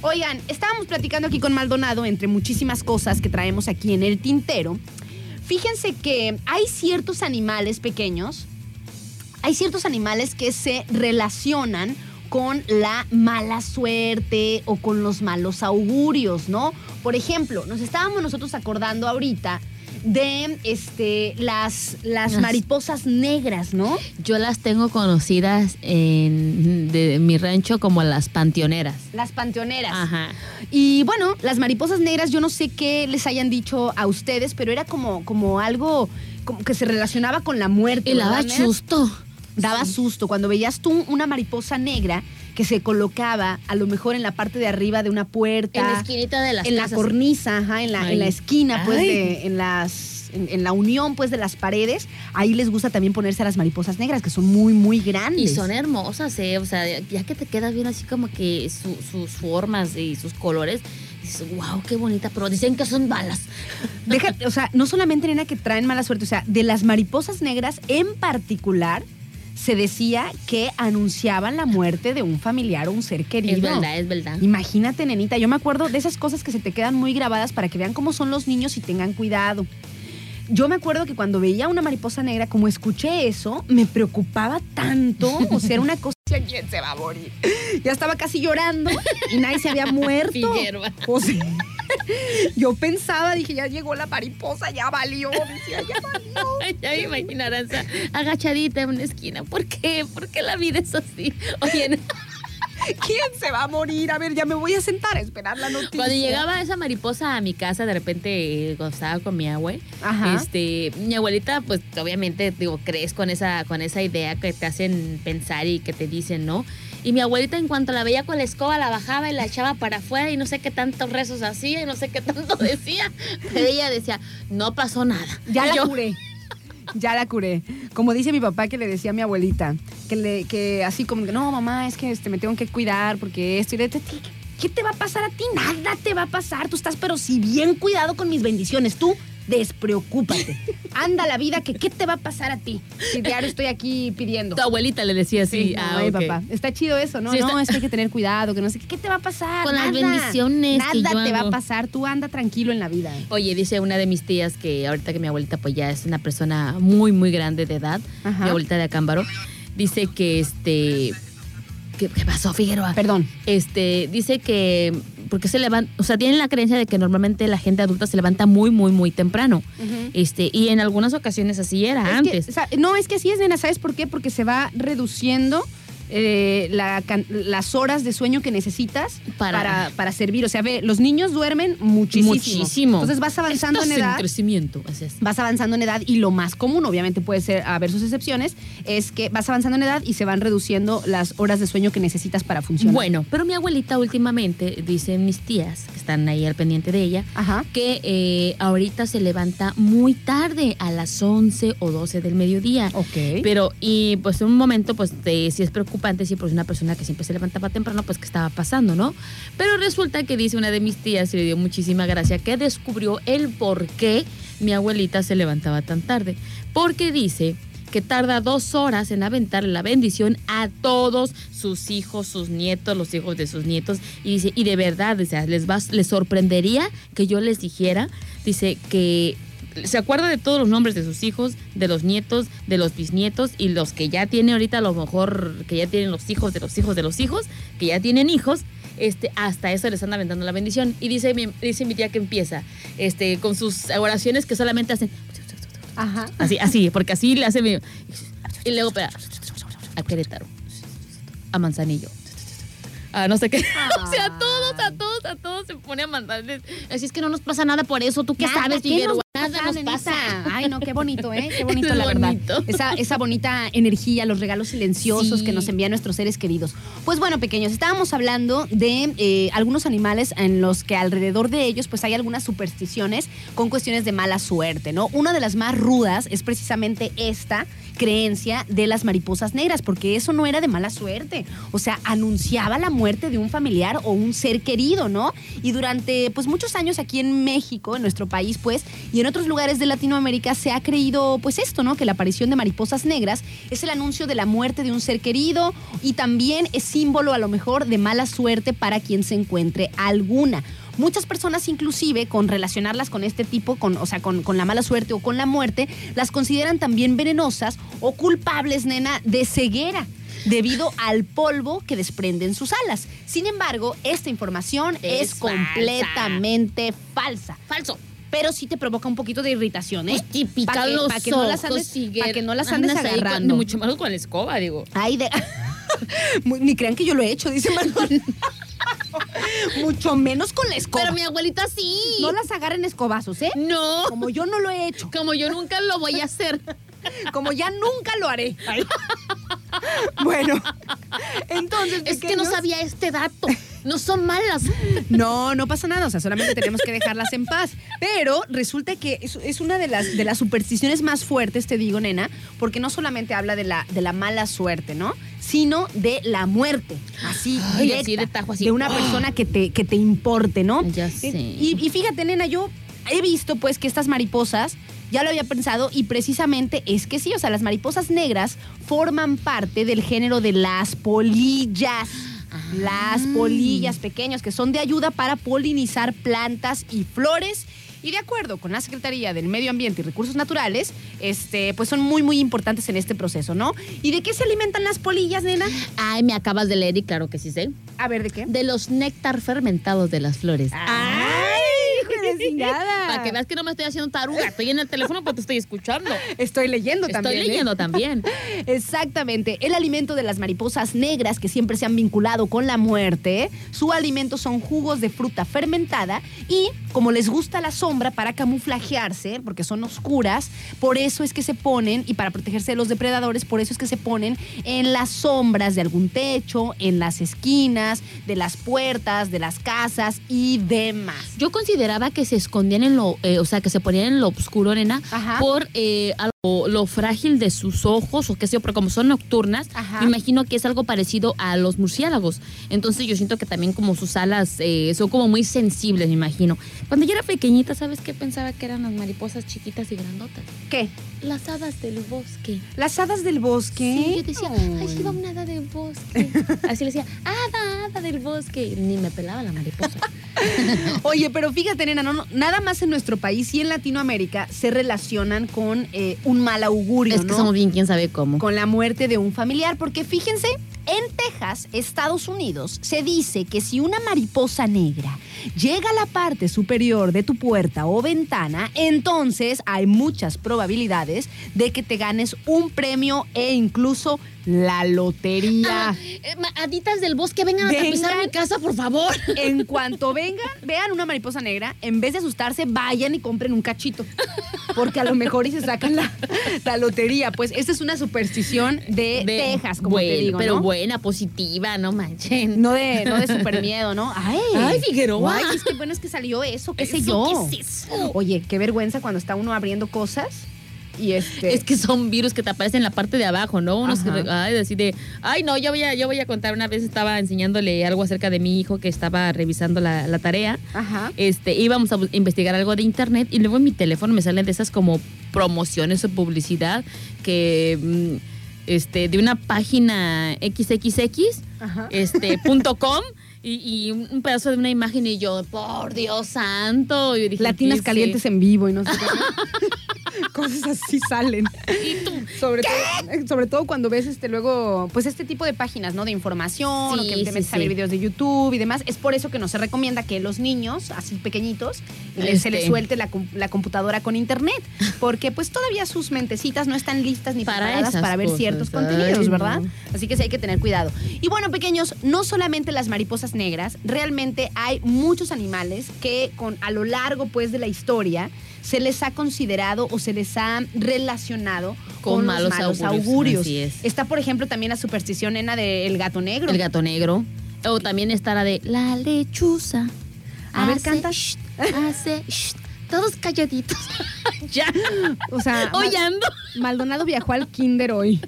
Oigan, estábamos platicando aquí con Maldonado entre muchísimas cosas que traemos aquí en el tintero. Fíjense que hay ciertos animales pequeños, hay ciertos animales que se relacionan con la mala suerte o con los malos augurios, ¿no? Por ejemplo, nos estábamos nosotros acordando ahorita de este las, las Las- mariposas negras, ¿no? Yo las tengo conocidas en de mi rancho como las panteoneras. Las panteoneras. Ajá. Y bueno, las mariposas negras, yo no sé qué les hayan dicho a ustedes, pero era como, como algo como que se relacionaba con la muerte. Y daba susto. Cuando veías tú una mariposa negra que se colocaba a lo mejor en la parte de arriba de una puerta. En la esquinita de las en la cornisa, ajá, en la, en la esquina, pues, de, en las. En, en la unión, pues, de las paredes, ahí les gusta también ponerse a las mariposas negras, que son muy, muy grandes. Y son hermosas, ¿eh? O sea, ya que te quedas bien así como que su- sus formas y sus colores, dices, wow, qué bonita, pero dicen que son balas. Deja- o sea, no solamente nena que traen mala suerte, o sea, de las mariposas negras en particular, se decía que anunciaban la muerte de un familiar o un ser querido. Es verdad, es verdad. Imagínate, nenita, yo me acuerdo de esas cosas que se te quedan muy grabadas para que vean cómo son los niños y tengan cuidado. Yo me acuerdo que cuando veía una mariposa negra, como escuché eso, me preocupaba tanto. O sea, era una cosa. ¿Quién se va a morir? Ya estaba casi llorando y nadie se había muerto. Figueroa. O sea, yo pensaba, dije, ya llegó la mariposa, ya valió. Decía, ya valió. ya me Aranza agachadita en una esquina. ¿Por qué? ¿Por qué la vida es así? Oye, ¿Quién se va a morir? A ver, ya me voy a sentar a esperar la noticia. cuando llegaba esa mariposa a mi casa, de repente, eh, cuando estaba con mi abue, Ajá. este, mi abuelita, pues obviamente, digo, crees con esa, con esa idea que te hacen pensar y que te dicen, ¿no? Y mi abuelita, en cuanto la veía con la escoba, la bajaba y la echaba para afuera y no sé qué tantos rezos hacía y no sé qué tanto decía. Pero ella decía, no pasó nada. Ya Y la yo, curé. Ya la curé. Como dice mi papá que le decía a mi abuelita, que, le, que así como no, mamá, es que este, me tengo que cuidar porque esto y de- ¿Qué te va a pasar a ti? Nada te va a pasar. Tú estás, pero si bien cuidado con mis bendiciones. Tú despreocúpate. Anda la vida, que ¿qué te va a pasar a ti? Si diario estoy aquí pidiendo. Tu abuelita le decía así. Sí, ah, ay, papá. Está chido eso, ¿no? Sí, no, está- es que hay que tener cuidado, que no sé qué. ¿Qué te va a pasar? Con las bendiciones Nada que yo te va a pasar. Tú anda tranquilo en la vida. Oye, dice una de mis tías que ahorita que mi abuelita pues ya es una persona muy, muy grande de edad, Ajá. mi abuelita de Acámbaro, dice que este... ¿Qué, qué pasó, Figueroa? Perdón. Este, dice que... Porque se levanta, o sea, tienen la creencia de que normalmente la gente adulta se levanta muy, muy, muy temprano. Este, y en algunas ocasiones así era Es que, antes. o sea, no, es que así es, nena. ¿Sabes por qué? Porque se va reduciendo eh, la las horas de sueño que necesitas para, Para- para, servir. O sea, ve, los niños duermen muchísimo. Muchísimo. Entonces vas avanzando Estás en edad. crecimiento. así es. Vas avanzando en edad y lo más común, obviamente puede ser haber sus excepciones, es que vas avanzando en edad y se van reduciendo las horas de sueño que necesitas para funcionar. Bueno, pero mi abuelita últimamente, dicen mis tías, que están ahí al pendiente de ella, Ajá. que eh, ahorita se levanta muy tarde, a las 11 o 12 del mediodía. Ok. Pero, y pues en un momento, pues de- sí es preocupante, sí, pues una persona que siempre se levantaba temprano, pues qué estaba pasando, ¿no? Pero resulta que dice una de mis tías, y le dio muchísima gracia, que descubrió el por qué mi abuelita se levantaba tan tarde. Porque dice que tarda dos horas en aventarle la bendición a todos sus hijos, sus nietos, los hijos de sus nietos. Y dice, y de verdad, o sea, les, va, les sorprendería que yo les dijera, dice que se acuerda de todos los nombres de sus hijos, de los nietos, de los bisnietos y los que ya tiene ahorita a lo mejor que ya tienen los hijos de los hijos de los hijos, que ya tienen hijos, este, hasta eso les anda aventando la bendición. Y dice mi, dice mi tía que empieza este, con sus oraciones que solamente hacen Ajá. así, así, porque así le hace mi- y luego espera, a Querétaro, a Manzanillo. A no sé qué. o sea, a todos, a todos, a todos se pone a mandarles. Así es que no nos pasa nada por eso. ¿Tú qué Nada, sabes, ¿qué Figueroa? Nada nos nenita? pasa. Ay, no, qué bonito, ¿eh? Qué bonito, la verdad. bonito. Esa, esa bonita energía, los regalos silenciosos Sí. que nos envían nuestros seres queridos. Pues bueno, pequeños, estábamos hablando de eh, algunos animales en los que alrededor de ellos, pues hay algunas supersticiones con cuestiones de mala suerte, ¿no? Una de las más rudas es precisamente esta creencia de las mariposas negras, porque eso no era de mala suerte. O sea, anunciaba la muerte de un familiar o un ser querido, ¿no? Y durante pues muchos años aquí en México, en nuestro país, pues, y en otros lugares de Latinoamérica se ha creído pues esto, ¿no? Que la aparición de mariposas negras es el anuncio de la muerte de un ser querido y también es símbolo a lo mejor de mala suerte para quien se encuentre alguna. Muchas personas inclusive con relacionarlas con este tipo, con, o sea, con, con la mala suerte o con la muerte, las consideran también venenosas o culpables, nena, de ceguera debido al polvo que desprenden sus alas. Sin embargo, esta información es, Es falsa. completamente falsa. Falso. Pero sí te provoca un poquito de irritación, ¿eh? Pues te pican Pa' que- los pa' que no las andes- Figueroa. pa' que no las andes con- agarrando. mucho más con la escoba, digo. Ay, de... Ni crean que yo lo he hecho, dice Manuel. Mucho menos con la escoba. Pero mi abuelita sí. No las agarren escobazos, ¿eh? No. Como yo no lo he hecho. Como yo nunca lo voy a hacer. Como ya nunca lo haré. bueno, entonces. Es que no sabía este dato. No son malas. No, no pasa nada, o sea, solamente tenemos que dejarlas en paz. Pero resulta que es, es una de las, de las supersticiones más fuertes, te digo, nena, porque no solamente habla de la, de la mala suerte, ¿no? Sino de la muerte, así, Ay, directa, así de tajo, así. de una persona que te, que te importe, ¿no? Ya sé. Y, y fíjate, nena, yo he visto pues que estas mariposas, ya lo había pensado, y precisamente es que sí, o sea, las mariposas negras forman parte del género de las polillas. Las polillas pequeñas que son de ayuda para polinizar plantas y flores. Y de acuerdo con la Secretaría del Medio Ambiente y Recursos Naturales, este, pues son muy, muy importantes en este proceso, ¿no? ¿Y de qué se alimentan las polillas, nena? Ay, me acabas de leer y claro que sí sé. A ver, ¿de qué? De los néctar fermentados de las flores. ¡Ay, chingada! Para que veas que no me estoy haciendo taruga. Estoy en el teléfono porque te estoy escuchando. Estoy leyendo también. Estoy ¿eh? leyendo también. Exactamente. El alimento de las mariposas negras que siempre se han vinculado con la muerte, su alimento son jugos de fruta fermentada y como les gusta la sombra para camuflajearse, porque son oscuras, por eso es que se ponen, y para protegerse de los depredadores, por eso es que se ponen en las sombras de algún techo, en las esquinas, de las puertas, de las casas y demás. Yo consideraba que se escondían en lo, eh, o sea, que se ponían en lo oscuro, nena, Ajá. por eh, algo- lo frágil de sus ojos o qué sé yo, pero como son nocturnas, Ajá. me imagino que es algo parecido a los murciélagos. Entonces yo siento que también como sus alas eh, son como muy sensibles, me imagino. Cuando yo era pequeñita, ¿sabes qué pensaba que eran las mariposas chiquitas y grandotas? ¿Qué? Las hadas del bosque. ¿Las hadas del bosque? Sí, yo decía, ay, sí va una hada del bosque. Así le decía, hada, hada del bosque. Ni me pelaba la mariposa. Oye, pero fíjate, nena, no, no, nada más en nuestro país y en Latinoamérica se relacionan con eh, un mal augurio, es que ¿no? somos bien quién sabe cómo. Con la muerte de un familiar, porque fíjense, en Texas, Estados Unidos, se dice que si una mariposa negra llega a la parte superior de tu puerta o ventana, entonces hay muchas probabilidades de que te ganes un premio e incluso la lotería. Ah, eh, haditas del bosque, vengan a tapizar mi casa, por favor. En cuanto vengan, vean una mariposa negra, en vez de asustarse, vayan y compren un cachito. Porque a lo mejor y se sacan la, la lotería. Pues esta es una superstición de, Texas, como bueno, te digo. Pero ¿no? buena, positiva, no manchen. No de, no de super miedo, ¿no? Ay, Ay, Figueroa. Ay, es que bueno es que salió eso, qué sé ¿Eso yo. qué es eso? Oye, qué vergüenza cuando está uno abriendo cosas y este. Es que son virus que te aparecen en la parte de abajo, ¿no? Unos que, ay, así de, ay, no, yo voy, a, yo voy a contar. Una vez estaba enseñándole algo acerca de mi hijo que estaba revisando la, la tarea. Ajá. Este, íbamos a investigar algo de internet y luego en mi teléfono me salen de esas como promociones o publicidad que, mm, este, de una página XXX, Ajá. este, punto com. Y, y un pedazo de una imagen y yo, por Dios santo. Yo dije, Latinas ¿qué calientes en vivo y no sé qué. Cosas así salen. Sobre todo, sobre todo cuando ves este luego, pues este tipo de páginas, ¿no? De información, Sí, o que te metes a ver videos de YouTube y demás. Es por eso que no se recomienda que los niños, así pequeñitos, les- se les Este. suelte la, la computadora con internet. Porque pues todavía sus mentecitas no están listas ni Para preparadas para ver cosas. ciertos Ay, contenidos, no. ¿verdad? Así que sí hay que tener cuidado. Y bueno, pequeños, no solamente las mariposas negras, realmente hay muchos animales que con a lo largo pues de la historia se les ha considerado o se les ha relacionado con, Con los malos malos, augurios, augurios. así es. Está, por ejemplo, también la superstición nena del gato negro. El gato negro. O también está la de la lechuza. A ver, canta. shh, hace shh, todos calladitos. ya. O sea, Hoy Mal- ando. Maldonado viajó al kinder hoy.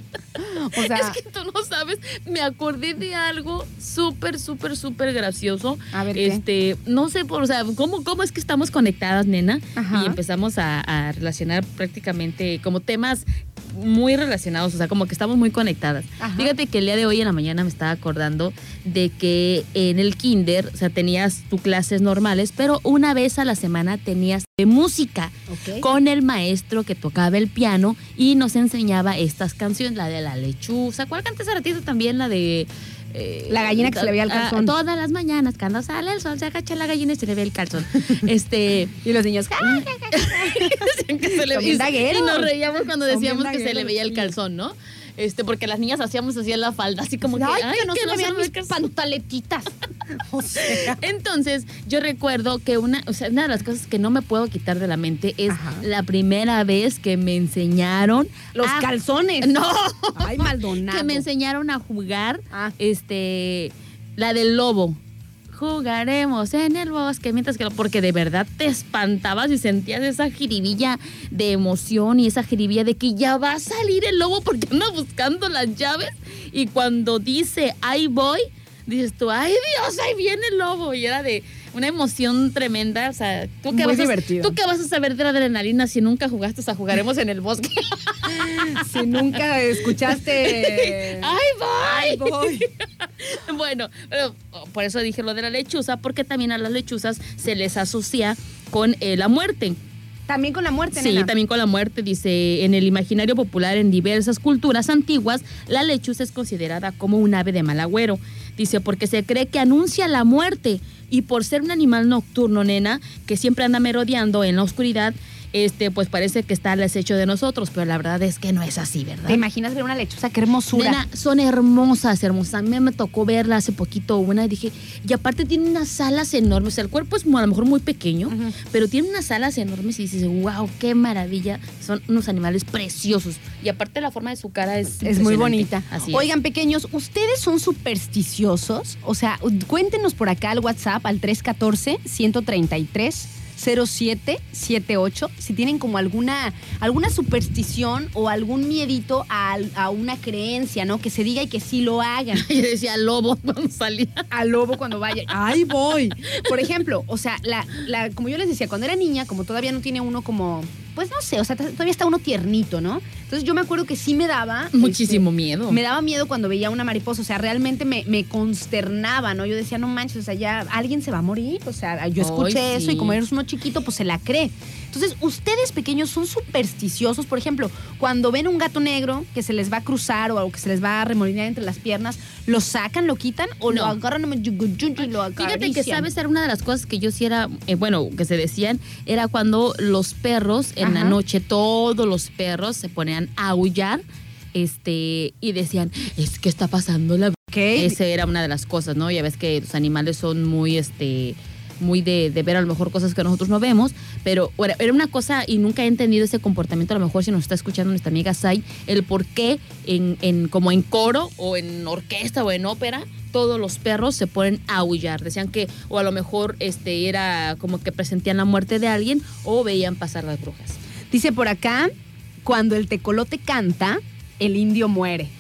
O sea, Es que tú sabes, me acordé de algo súper, súper, súper gracioso. A ver, ¿qué? Este, no sé, por, o sea, ¿cómo, cómo es que estamos conectadas, nena? Ajá. Y empezamos a, a relacionar prácticamente como temas muy relacionados, o sea, como que estamos muy conectadas. Ajá. Fíjate que el día de hoy en la mañana me estaba acordando de que en el kinder, o sea, tenías tus clases normales, pero una vez a la semana tenías de música con el maestro que tocaba el piano y nos enseñaba estas canciones, la de la lechuza. ¿Cuál canta ese ratito también? La de... eh, La gallina que se le veía el ah, calzón. todas las mañanas, cuando sale el sol, se agacha la gallina y se le ve el calzón. este... y los niños, ¡ja, ja, Decían que se le Son bien y, nos reíamos cuando decíamos que se le veía el calzón, ¿no? Este, porque las niñas hacíamos así en la falda, así como que, Ay, ay, que no se me vean ve el mis calzón". pantaletitas. O sea, Entonces, yo recuerdo que una, o sea, una de las cosas que no me puedo quitar de la mente es Ajá. la primera vez que me enseñaron los a- calzones. No, Ay, Maldonado. que me enseñaron a jugar Ah. este la del lobo. Jugaremos en el bosque, mientras que porque de verdad te espantabas y sentías esa jiribilla de emoción y esa jiribilla de que ya va a salir el lobo porque anda buscando las llaves. Y cuando dice ahí voy, dices tú, ay Dios, ahí viene el lobo y era de una emoción tremenda, o sea, tú qué Muy vas a, divertido. tú qué vas a saber de la adrenalina si nunca jugaste a jugaremos en el bosque. Si nunca escuchaste. ¡Ay, voy! Ay, voy. Bueno, pero, oh, por eso dije lo de la lechuza, porque también a las lechuzas se les asocia con eh, la muerte. También con la muerte, Sí, nena. también con la muerte, dice, en el imaginario popular en diversas culturas antiguas, la lechuza es considerada como un ave de mal agüero. Dice, porque se cree que anuncia la muerte. Y por ser un animal nocturno, nena, que siempre anda merodeando en la oscuridad, este, pues parece que está al acecho de nosotros, pero la verdad es que no es así, ¿verdad? ¿Te imaginas ver una lechuza? Qué hermosura. Nena, son hermosas, hermosas. A mí me tocó verla hace poquito una y dije, y aparte tiene unas alas enormes. O sea, el cuerpo es a lo mejor muy pequeño, pero tiene unas alas enormes y dices, wow, qué maravilla. Son unos animales preciosos. Y aparte la forma de su cara es Es muy bonita. Así es. Oigan, pequeños, ¿ustedes son supersticiosos? O sea, cuéntenos por acá al WhatsApp al 314-133. 0778 si tienen como alguna alguna superstición o algún miedito a, a una creencia, ¿no? Que se diga y que sí lo hagan. Yo decía lobo cuando salía. al lobo cuando vaya. ¡Ay, voy! Por ejemplo, o sea, la, la, como yo les decía, cuando era niña, como todavía no tiene uno como, pues no sé, o sea, todavía está uno tiernito, ¿no? Entonces yo me acuerdo que sí me daba. Muchísimo este, miedo. Me daba miedo cuando veía una mariposa, o sea, realmente me, me consternaba, ¿no? Yo decía, no manches, o sea, ya alguien se va a morir, o sea, yo escuché Ay, eso y como eres uno chiquito, pues se la cree. Entonces, ustedes pequeños son supersticiosos, por ejemplo, cuando ven un gato negro que se les va a cruzar o algo que se les va a remolinar entre las piernas, ¿lo sacan, lo quitan o lo No. agarran y lo acarician? Fíjate que sabes, era una de las cosas que yo sí era, eh, bueno, que se decían, era cuando los perros en la noche, todos los perros se ponían a aullar, este, y decían, es que está pasando la... Ok. Esa era una de las cosas, ¿no? Ya ves que los animales son muy, este, muy de, ver a lo mejor cosas que nosotros no vemos, pero era una cosa y nunca he entendido ese comportamiento, a lo mejor si nos está escuchando nuestra amiga Sai, el por qué en, en, como en coro o en orquesta o en ópera, todos los perros se ponen a aullar. Decían que, o a lo mejor este, era como que presentían la muerte de alguien o veían pasar las brujas. Dice por acá, cuando el tecolote canta, el indio muere.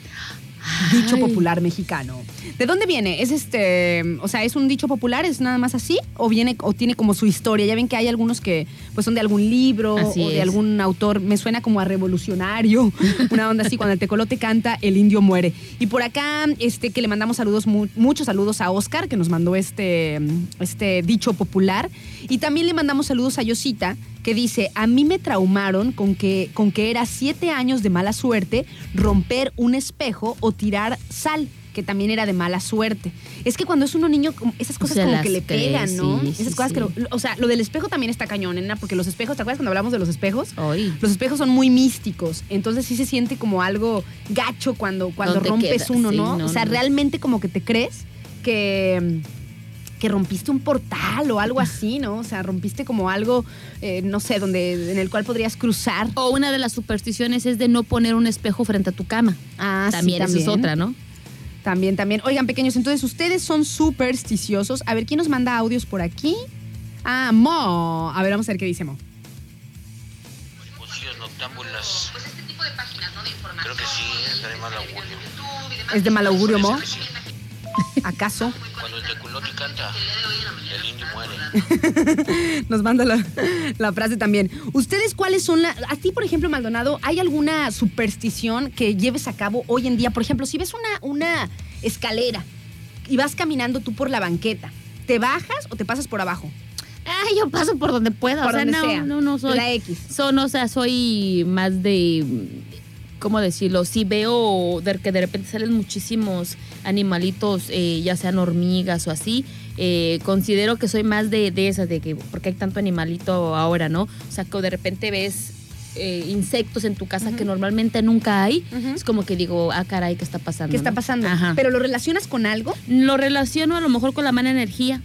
Dicho Ay. popular mexicano. ¿De dónde viene? ¿Es este, o sea, es un dicho popular, es nada más así o viene o tiene como su historia? Ya ven que hay algunos que pues son de algún libro Así o de es. algún autor, me suena como a revolucionario, una onda así cuando el tecolote canta, el indio muere. Y por acá este que le mandamos saludos mu- muchos saludos a Oscar que nos mandó este este dicho popular y también le mandamos saludos a Yosita que dice, a mí me traumaron con que, con que era siete años de mala suerte romper un espejo o tirar sal que también era de mala suerte. Es que cuando es uno niño, esas cosas como que le cree, pegan, ¿no? sí, esas sí, cosas sí. que... lo- o sea, lo del espejo también está cañón, nena, porque los espejos, ¿te acuerdas cuando hablamos de los espejos? Hoy. Los espejos son muy místicos, entonces sí se siente como algo gacho cuando, cuando No rompes queda, uno, sí, ¿no? no, O sea, no. realmente como que te crees que, que rompiste un portal o algo así, ¿no? O sea, rompiste como algo, eh, no sé, donde en el cual podrías cruzar. O una de las supersticiones es de no poner un espejo frente a tu cama. Ah, sí, también, esa es otra, ¿no? También, también. Oigan, pequeños, entonces ustedes son supersticiosos. A ver, ¿quién nos manda audios por aquí? Ah, Mo. A ver, vamos a ver qué dice Mo. Posiciones noctámbulas. Creo que sí, es de mal augurio. ¿Es de mal augurio, Mo? Sí. ¿Acaso? Cuando el teculote canta, el indio muere. Nos manda la, la frase también. ¿Ustedes cuáles son la... A ti, por ejemplo, Maldonado, ¿hay alguna superstición que lleves a cabo hoy en día? Por ejemplo, si ves una, una escalera y vas caminando tú por la banqueta, ¿te bajas o te pasas por abajo? Ay, yo paso por donde pueda. Por o sea, donde no, sea. no, no soy. La X. Son, o sea, soy más de. ¿Cómo decirlo? Si veo de, que de repente salen muchísimos animalitos, eh, ya sean hormigas o así, eh, considero que soy más de, de esas, de que porque hay tanto animalito ahora, ¿no? O sea, que de repente ves eh, insectos en tu casa que normalmente nunca hay, es como que digo, ah, caray, ¿qué está pasando? ¿Qué está no? pasando? Ajá. ¿Pero lo relacionas con algo? Lo relaciono a lo mejor con la mala energía.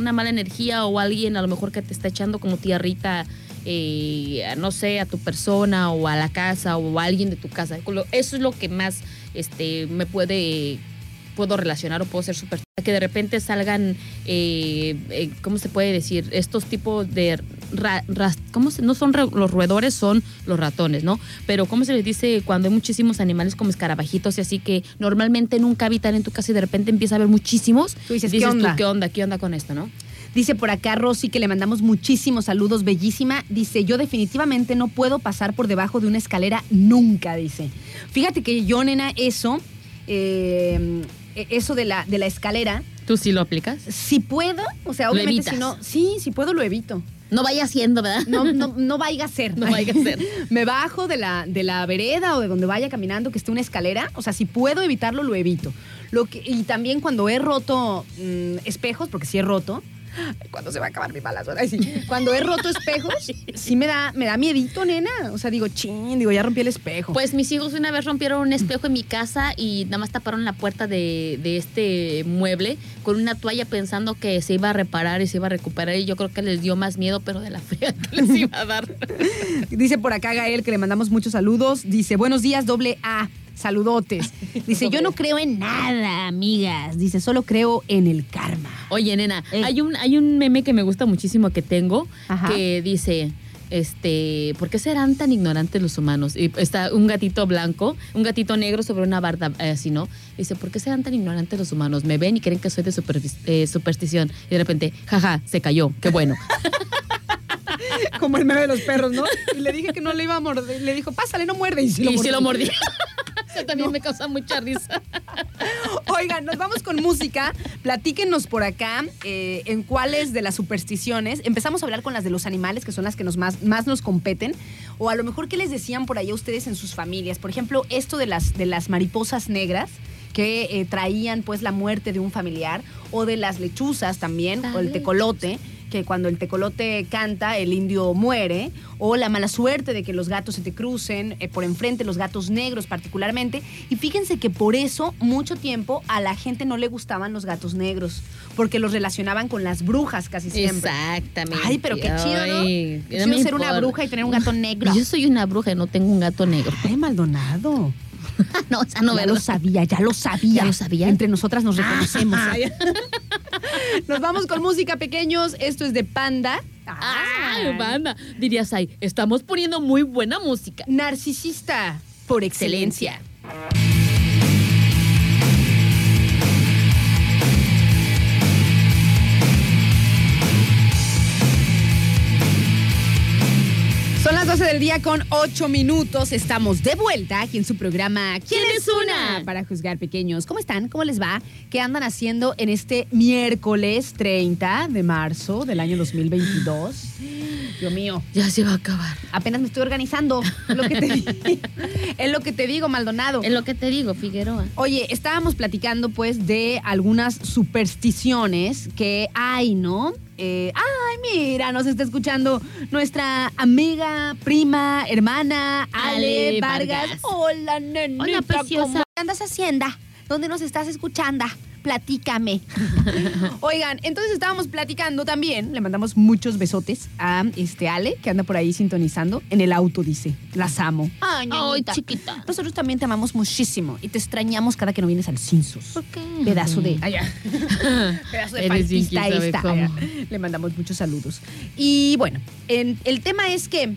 Una mala energía o alguien a lo mejor que te está echando como tierrita, eh, no sé, a tu persona o a la casa o a alguien de tu casa. Eso es lo que más este, me puede, puedo relacionar o puedo ser súper... Que de repente salgan, eh, eh, ¿cómo se puede decir? Estos tipos de... ra- ¿cómo se- no son re- los roedores, son los ratones, ¿no? Pero ¿cómo se les dice cuando hay muchísimos animales como escarabajitos y así que normalmente nunca habitan en tu casa y de repente empieza a haber muchísimos? Tú dices, ¿qué tú, onda? ¿qué onda? ¿Qué onda con esto, no? Dice por acá Rosy que le mandamos muchísimos saludos, bellísima. Dice, yo definitivamente no puedo pasar por debajo de una escalera nunca, dice. Fíjate que yo, nena, eso, eh, eso de la, de la escalera, ¿Tú sí lo aplicas? si puedo, o sea, obviamente si no, sí, si puedo lo evito. No vaya haciendo, ¿verdad? No, no, no vaya a ser. No vaya a ser. Me bajo de la, de la vereda o de donde vaya caminando que esté una escalera. O sea, si puedo evitarlo, lo evito. Lo que, y también cuando he roto mm, espejos, porque sí he roto. ¿Cuándo se va a acabar mi balazo? Ay, sí. Cuando he roto espejos, sí me da, me da miedito, nena. O sea, digo, chin, digo, ya rompí el espejo. Pues mis hijos una vez rompieron un espejo en mi casa y nada más taparon la puerta de, de este mueble con una toalla pensando que se iba a reparar y se iba a recuperar y yo creo que les dio más miedo, pero de la fría que les iba a dar. Dice por acá Gael que le mandamos muchos saludos. Dice, buenos días, doble A. Saludotes. Dice, yo no creo en nada, amigas. Dice, solo creo en el karma. Oye, nena, Eh. hay un, hay un meme que me gusta muchísimo que tengo Ajá. que dice. Este, ¿por qué serán tan ignorantes los humanos? Y está un gatito blanco, un gatito negro sobre una barda eh, así, ¿no? Dice, ¿por qué serán tan ignorantes los humanos? Me ven y creen que soy de eh, superstición. Y de repente, jaja, se cayó, qué bueno. Como el meme de los perros, ¿no? Y le dije que no le iba a morder. Le dijo, pásale, no muerde. Y sí lo y lo mordí. Eso también me causa mucha risa. Oigan, nos vamos con música. Platíquenos por acá eh, en cuáles de las supersticiones. Empezamos a hablar con las de los animales, que son las que nos más, más nos competen. O a lo mejor, ¿qué les decían por ahí a ustedes en sus familias? Por ejemplo, esto de las, de las mariposas negras que eh, traían pues la muerte de un familiar. O de las lechuzas también, o el Las tecolote que cuando el tecolote canta, el indio muere, o la mala suerte de que los gatos se te crucen eh, por enfrente, los gatos negros particularmente. Y fíjense que por eso mucho tiempo a la gente no le gustaban los gatos negros, porque los relacionaban con las brujas casi siempre. Exactamente. Ay, pero qué chido, ¿no? Qué chido ser una bruja y tener un gato negro. Yo soy una bruja y no tengo un gato negro. Ay, Maldonado. no, o sea, no, ya ¿verdad? lo sabía, ya lo sabía. ¿Ya lo sabía? Entre nosotras nos reconocemos. Ay. Nos vamos con música, pequeños. Esto es de Panda. Ay, banda. Dirías, ay, estamos poniendo muy buena música. Narcisista por excelencia. 12 del día con 8 minutos. Estamos de vuelta aquí en su programa ¿Quién, es una? Para juzgar pequeños. ¿Cómo están? ¿Cómo les va? ¿Qué andan haciendo en este miércoles 30 de marzo del año 2022? Dios mío. Ya se va a acabar. Apenas me estoy organizando. Lo que te digo, es lo que te digo Maldonado. Es lo que te digo, Figueroa. Oye, estábamos platicando pues de algunas supersticiones que hay, ¿no? Eh, ay, mira, nos está escuchando nuestra amiga, prima, hermana, Ale, Ale Vargas. Vargas. Hola, nenita. Hola, preciosa. ¿Cómo andas haciendo? ¿Dónde nos estás escuchando? Platícame. Oigan, entonces estábamos platicando también, le mandamos muchos besotes a este Ale, que anda por ahí sintonizando. En el auto dice, las amo. Ay, Ay, chiquita. Nosotros también te amamos muchísimo y te extrañamos cada que no vienes al Cinsus. ¿Por qué? Pedazo de. Allá. Pedazo de sabe esta. Allá. Le mandamos muchos saludos. Y bueno, en- el tema es que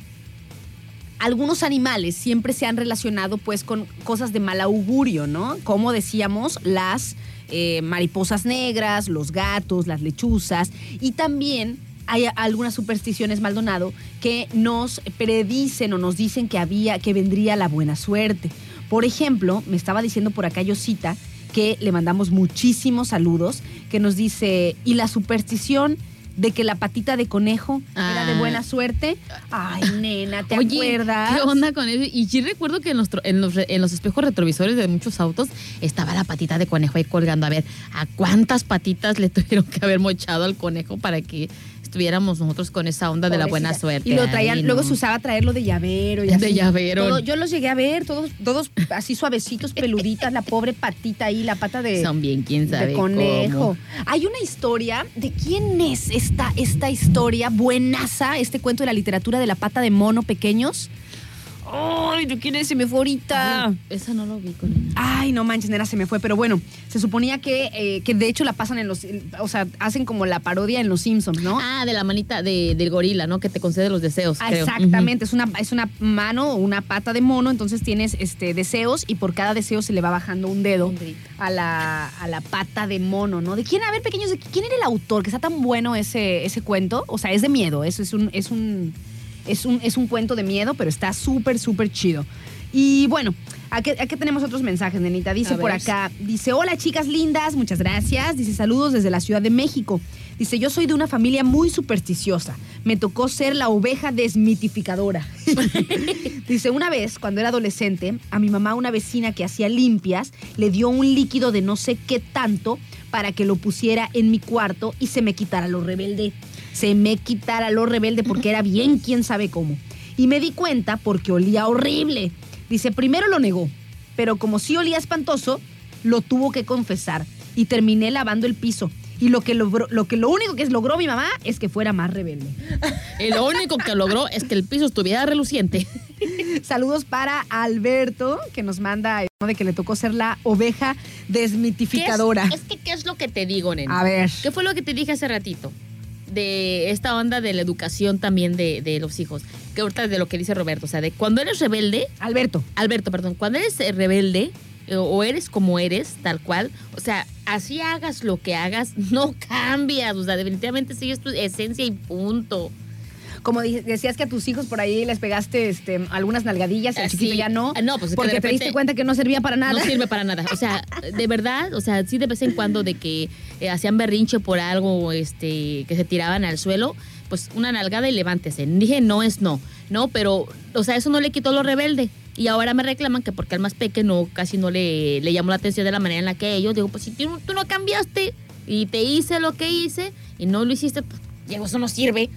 algunos animales siempre se han relacionado pues con cosas de mal augurio, ¿no? Como decíamos, las eh, mariposas negras, los gatos, las lechuzas y también hay algunas supersticiones, Maldonado, que nos predicen o nos dicen que había, que vendría la buena suerte. Por ejemplo, me estaba diciendo por acá Yosita que le mandamos muchísimos saludos, que nos dice, y la superstición de que la patita de conejo era de Ah. buena suerte. Ay, nena, ¿te Oye, acuerdas? ¿qué onda con eso? Y sí recuerdo que en los, tro- en, los, re- en los espejos retrovisores de muchos autos estaba la patita de conejo ahí colgando. A ver, ¿a cuántas patitas le tuvieron que haber mochado al conejo para que estuviéramos nosotros con esa onda de la buena suerte? Y lo traían, Ay, luego se usaba traerlo de llavero y De así. llavero. Todo- yo los llegué a ver, todos, todos así suavecitos, peluditas, la pobre patita ahí, la pata de, Son bien, quién sabe de conejo. cómo. Hay una historia de quién es esta, esta historia buenaza, este cuento de la literatura de la pata de mono pequeños. Ay, ¿de quién es? Se me fue ahorita. Esa no lo vi con él. Ay, no manches, nena, se me fue. Pero bueno, se suponía que, eh, que de hecho la pasan en los. O sea, hacen como la parodia en los Simpsons, ¿no? Ah, de la manita de, del gorila, ¿no? Que te concede los deseos. Ah, creo. exactamente, es, una, es una mano o una pata de mono, entonces tienes este, deseos y por cada deseo se le va bajando un dedo Un dedito. a la, a la pata de mono, ¿no? ¿De quién, a ver, pequeños, de quién era el autor? Que está tan bueno ese, ese cuento. O sea, es de miedo, eso es un, es un, es un, es un cuento de miedo, pero está súper, súper chido. Y bueno, aquí, aquí tenemos otros mensajes, nenita. Dice por acá, dice, hola chicas lindas, muchas gracias. Dice, saludos desde la Ciudad de México. Dice, yo soy de una familia muy supersticiosa. Me tocó ser la oveja desmitificadora. Dice, una vez, cuando era adolescente, a mi mamá, una vecina que hacía limpias, le dio un líquido de no sé qué tanto para que lo pusiera en mi cuarto y se me quitara lo rebelde. Se me quitara lo rebelde porque era bien quién sabe cómo. Y me di cuenta porque olía horrible. Dice, primero lo negó, pero como sí olía espantoso, lo tuvo que confesar y terminé lavando el piso. Y lo que logró, lo que lo único que logró mi mamá es que fuera más rebelde. Y lo único que logró es que el piso estuviera reluciente. Saludos para Alberto, que nos manda ¿no? de que le tocó ser la oveja desmitificadora. ¿Qué es, es que, ¿qué es lo que te digo, nena? A ver. ¿Qué fue lo que te dije hace ratito? De esta onda de la educación también de, de los hijos. Que ahorita de lo que dice Roberto. O sea, de cuando eres rebelde, Alberto. Alberto, perdón, cuando eres eh, rebelde eh, o eres como eres, tal cual, o sea, así hagas lo que hagas, no cambias. O sea, definitivamente sigues tu esencia y punto. Como decías que a tus hijos por ahí les pegaste este, algunas nalgadillas y al Ah, chiquito sí. ya no. Ah, no, pues es que porque te diste cuenta que no servía para nada. No sirve para nada. O sea, de verdad, o sea, sí de vez en cuando de que eh, hacían berrinche por algo, este, que se tiraban al suelo, pues una nalgada y levántese. Dije, no es no, no, pero, o sea, eso no le quitó lo rebelde. Y ahora me reclaman que porque al más pequeño casi no le, le llamó la atención de la manera en la que ellos, digo, pues si tú, tú no cambiaste y te hice lo que hice y no lo hiciste, pues, Diego, eso no sirve.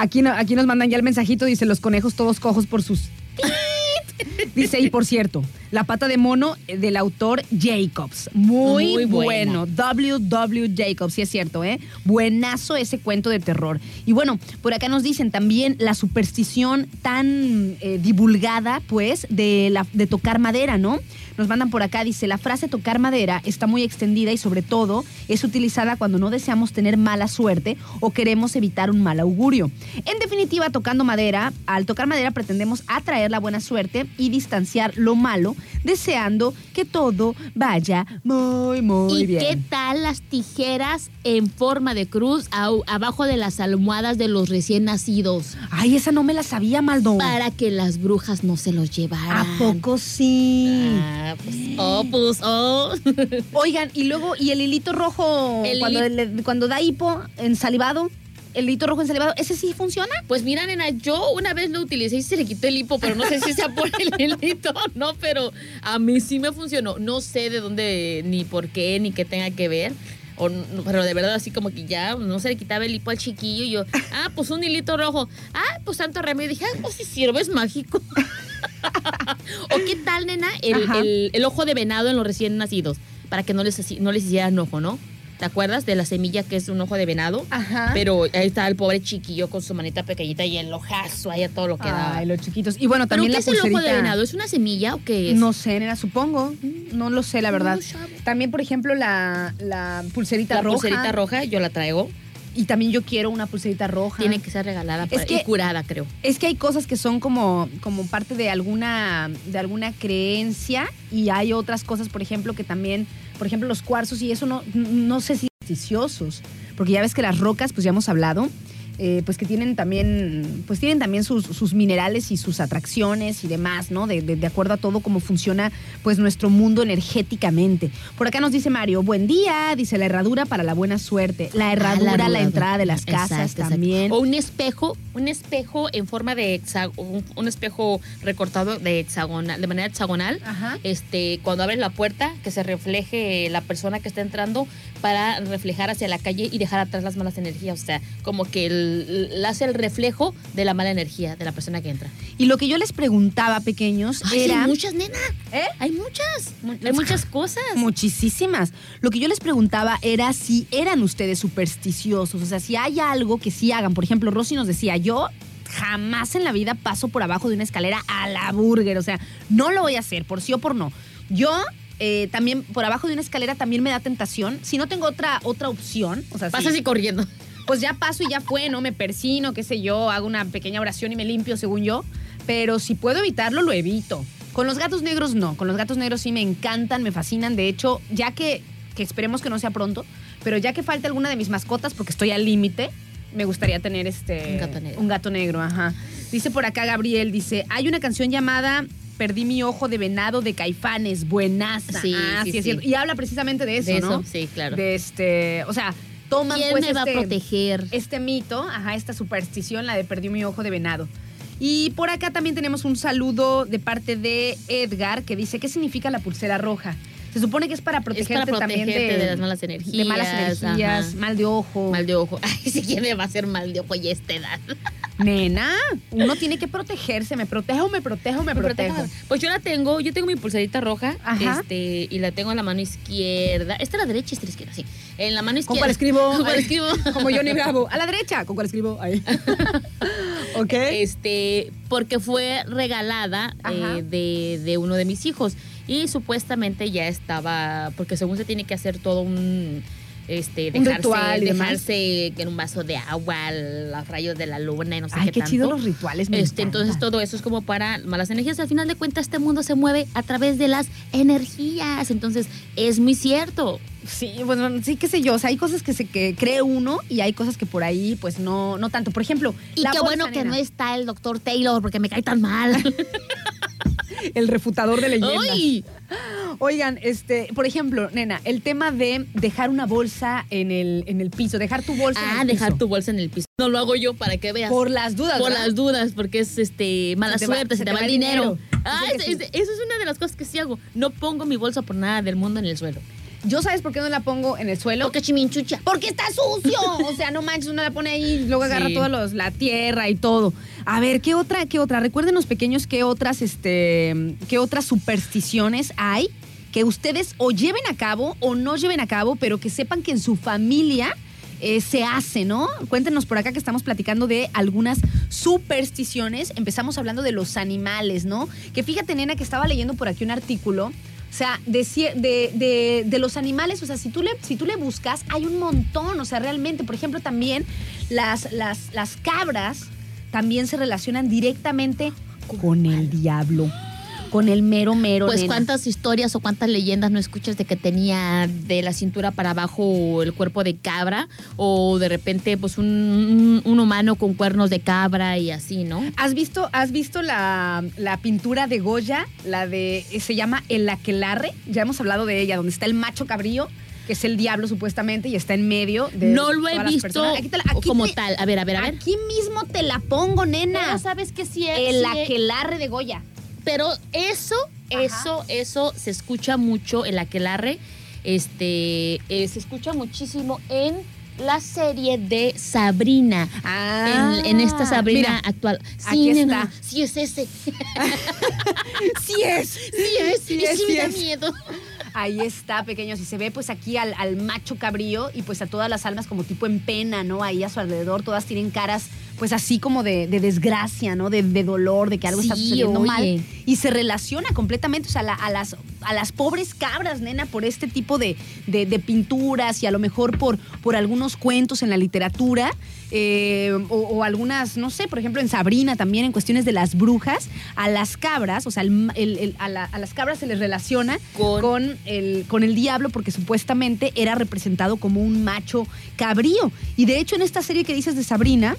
Aquí, no- aquí nos mandan ya el mensajito, dice los conejos todos cojos por sus... Dice, y por cierto, la pata de mono eh, del autor Jacobs. Muy, Muy bueno. W.W. Jacobs, sí es cierto, ¿eh? Buenazo ese cuento de terror. Y bueno, por acá nos dicen también la superstición tan eh, divulgada, pues, de, la, de tocar madera, ¿no? Nos mandan por acá, dice, la frase tocar madera está muy extendida y sobre todo es utilizada cuando no deseamos tener mala suerte o queremos evitar un mal augurio. En definitiva, tocando madera, al tocar madera pretendemos atraer la buena suerte y distanciar lo malo, deseando que todo vaya muy, muy ¿Y bien. qué tal las tijeras en forma de cruz abajo de las almohadas de los recién nacidos? Ay, esa no me la sabía, Maldo. Para que las brujas no se los llevaran. ¿A poco sí? Ah, pues, oh, pues, oh. Oigan, y luego, ¿y el hilito rojo El cuando, le- cuando da hipo en salivado? ¿El hilito rojo en salivado? ¿Ese sí funciona? Pues mira, nena, yo una vez lo utilicé y se le quitó el hipo, pero no sé si sea por el hilito o no, pero a mí sí me funcionó. No sé de dónde, ni por qué, ni qué tenga que ver. O, pero de verdad, así como que ya no se le quitaba el hipo al chiquillo. Y yo, ah, pues un hilito rojo. Ah, pues tanto remedio. Dije, ah, pues si sirve, es mágico. o qué tal, nena, el, Ajá. el- el ojo de venado en los recién nacidos, para que no les, no les hicieran ojo, ¿no? ¿Te acuerdas de la semilla que es un ojo de venado? Ajá. Pero ahí está el pobre chiquillo con su manita pequeñita y el ojazo ahí a todo lo que da. Ay, los chiquitos. Y bueno, ¿Pero también qué la es el ojo de venado? ¿Es una semilla o qué es? No sé, nena, supongo. No lo sé, la verdad. No. También, por ejemplo, la, la pulserita la roja. pulserita roja yo la traigo. Y también yo quiero una pulserita roja. Tiene que ser regalada Es para- que- y curada, creo. Es que hay cosas que son como, como parte de alguna, de alguna creencia y hay otras cosas, por ejemplo, que también, por ejemplo, los cuarzos y eso no, no sé si supersticiosos, porque ya ves que las rocas, pues ya hemos hablado, eh, pues que tienen también, pues tienen también sus, sus minerales y sus atracciones y demás, ¿no? De, de- de acuerdo a todo cómo funciona pues nuestro mundo energéticamente. Por acá nos dice Mario, buen día, dice la herradura para la buena suerte. La herradura, la, entrada de las casas Exacto, exacto. también. O un espejo, un espejo en forma de hexágono, un, un espejo recortado de hexagonal, de manera hexagonal. Ajá. Este, cuando abres la puerta, que se refleje la persona que está entrando para reflejar hacia la calle y dejar atrás las malas energías. O sea, como que el- hace el reflejo de la mala energía de la persona que entra. Y lo que yo les preguntaba, pequeños, Ay, era... hay muchas, nena. ¿Eh? Hay muchas. mu- Hay muchas cosas. Muchísimas. Lo que yo les preguntaba era si eran ustedes supersticiosos, o sea, si hay algo que sí hagan. Por ejemplo, Rosy nos decía, yo jamás en la vida paso por abajo de una escalera a la burger, o sea, no lo voy a hacer, por sí o por no. Yo eh, también, por abajo de una escalera también me da tentación. Si no tengo otra, otra opción, o sea, si- Pasa así corriendo. pues ya paso y ya fue, ¿no? Me persino, qué sé yo, hago una pequeña oración y me limpio según yo. Pero si puedo evitarlo, lo evito. Con los gatos negros no, con los gatos negros sí me encantan, me fascinan. De hecho, ya que, que esperemos que no sea pronto, pero ya que falte alguna de mis mascotas, porque estoy al límite, me gustaría tener este... Un gato negro. Un gato negro, ajá. Dice por acá Gabriel, dice, hay una canción llamada... Perdí mi ojo de venado de caifanes, buenaza. Sí, ah, sí, sí, es sí. cierto. Y habla precisamente de eso, De ¿no? eso, sí, claro. De este, o sea, toman ¿Quién pues me va a este- proteger? este mito, ajá, esta superstición, la de perdió mi ojo de venado. Y por acá también tenemos un saludo de parte de Edgar que dice, ¿qué significa la pulsera roja? Se supone que es para protegerte, también protegerte de, de las malas energías, De malas energías, ajá. mal de ojo. Mal de ojo. Ay, si quién me va a hacer mal de ojo a esta edad. Nena, uno tiene que protegerse. ¿Me protejo, me protejo, me, protejo? Pues yo la tengo, yo tengo mi pulserita roja, Ajá. este, y la tengo en la mano izquierda. Esta es la derecha, esta es la izquierda, sí. En la mano ¿Con izquierda. cuál escribo? ¿Con cuál escribo? Como Johnny Bravo. A la derecha. ¿Con cuál escribo? Ahí. ok. Este, porque fue regalada eh, de, de uno de mis hijos. Y supuestamente ya estaba, porque según se tiene que hacer todo un este, Un dejarse, ritual y dejarse en un vaso de agua, los rayos de la luna y no sé Ay, qué, qué tanto. chido los rituales. Me Este, entonces todo eso es como para malas energías. Al final de cuentas, este mundo se mueve a través de las energías. Entonces, es muy cierto. Sí, pues bueno, sí, qué sé yo. O sea, hay cosas que se que cree uno y hay cosas que por ahí, pues no, no tanto. Por ejemplo, Y la qué bueno que no está el doctor Taylor, porque me cae tan mal. el refutador de leyendas. ¡Ay! Oigan, este, por ejemplo, nena, el tema de dejar una bolsa en el, en el piso, dejar tu bolsa en Ah, el dejar piso. tu bolsa en el piso. No lo hago yo para que veas. Por las dudas, Por ¿verdad? las dudas, porque es este mala Se te va- suerte, se, te, va, el dinero. Ah, es- eso es una de las cosas que sí hago. No pongo mi bolsa por nada del mundo en el suelo. ¿Yo sabes por qué no la pongo en el suelo? Porque chiminchucha. Porque está sucio. O sea, no manches, uno la pone ahí y luego agarra Sí. todos los, la tierra y todo. A ver, ¿qué otra, qué otra? Recuérdenos, pequeños, qué otras, este, qué otras supersticiones hay que ustedes o lleven a cabo o no lleven a cabo, pero que sepan que en su familia eh, se hace, ¿no? Cuéntenos por acá que estamos platicando de algunas supersticiones. Empezamos hablando de los animales, ¿no? Que fíjate, nena, que estaba leyendo por aquí un artículo. O sea, de, de, de- de los animales, o sea, si tú, le, si tú le buscas, hay un montón, o sea, realmente, por ejemplo, también las, las, las cabras también se relacionan directamente con el diablo, con el mero mero. Pues nena. cuántas historias o cuántas leyendas no escuchas de que tenía de la cintura para abajo el cuerpo de cabra o de repente pues un, un humano con cuernos de cabra y así, ¿no? ¿Has visto, has visto la, la pintura de Goya? La de. Se llama El Aquelarre. Ya hemos hablado de ella, donde está el macho cabrío, que es el diablo supuestamente, y está en medio de. No lo he visto. Aquí te la- aquí como te- tal. A ver, a ver, a ver. Aquí mismo te la pongo, nena. Pero sabes que sí es. El sí- Aquelarre de Goya. Pero eso, Ajá. eso, eso se escucha mucho el aquelarre. Este, eh, se escucha muchísimo en la serie de Sabrina. en, en esta Sabrina Mira, actual. aquí nena, está. Sí es ese. sí es. Sí es. Sí y es, sí sí me da es. miedo. Ahí está, pequeños. Y se ve pues aquí al, al macho cabrío y pues a todas las almas como tipo en pena, ¿no? Ahí a su alrededor, todas tienen caras pues así como de, de desgracia, ¿no? De, de dolor, de que algo está sucediendo oye. mal. Y se relaciona completamente, o sea, la- a, las, a las pobres cabras, nena, por este tipo de, de- de pinturas y a lo mejor por, por algunos cuentos en la literatura. eh, o, o algunas, no sé, por ejemplo en Sabrina también, en cuestiones de las brujas, a las cabras, o sea, el- el- el- a, la- a las cabras se les relaciona Con- con, el, con el diablo porque supuestamente era representado como un macho cabrío. Y de hecho en esta serie que dices de Sabrina,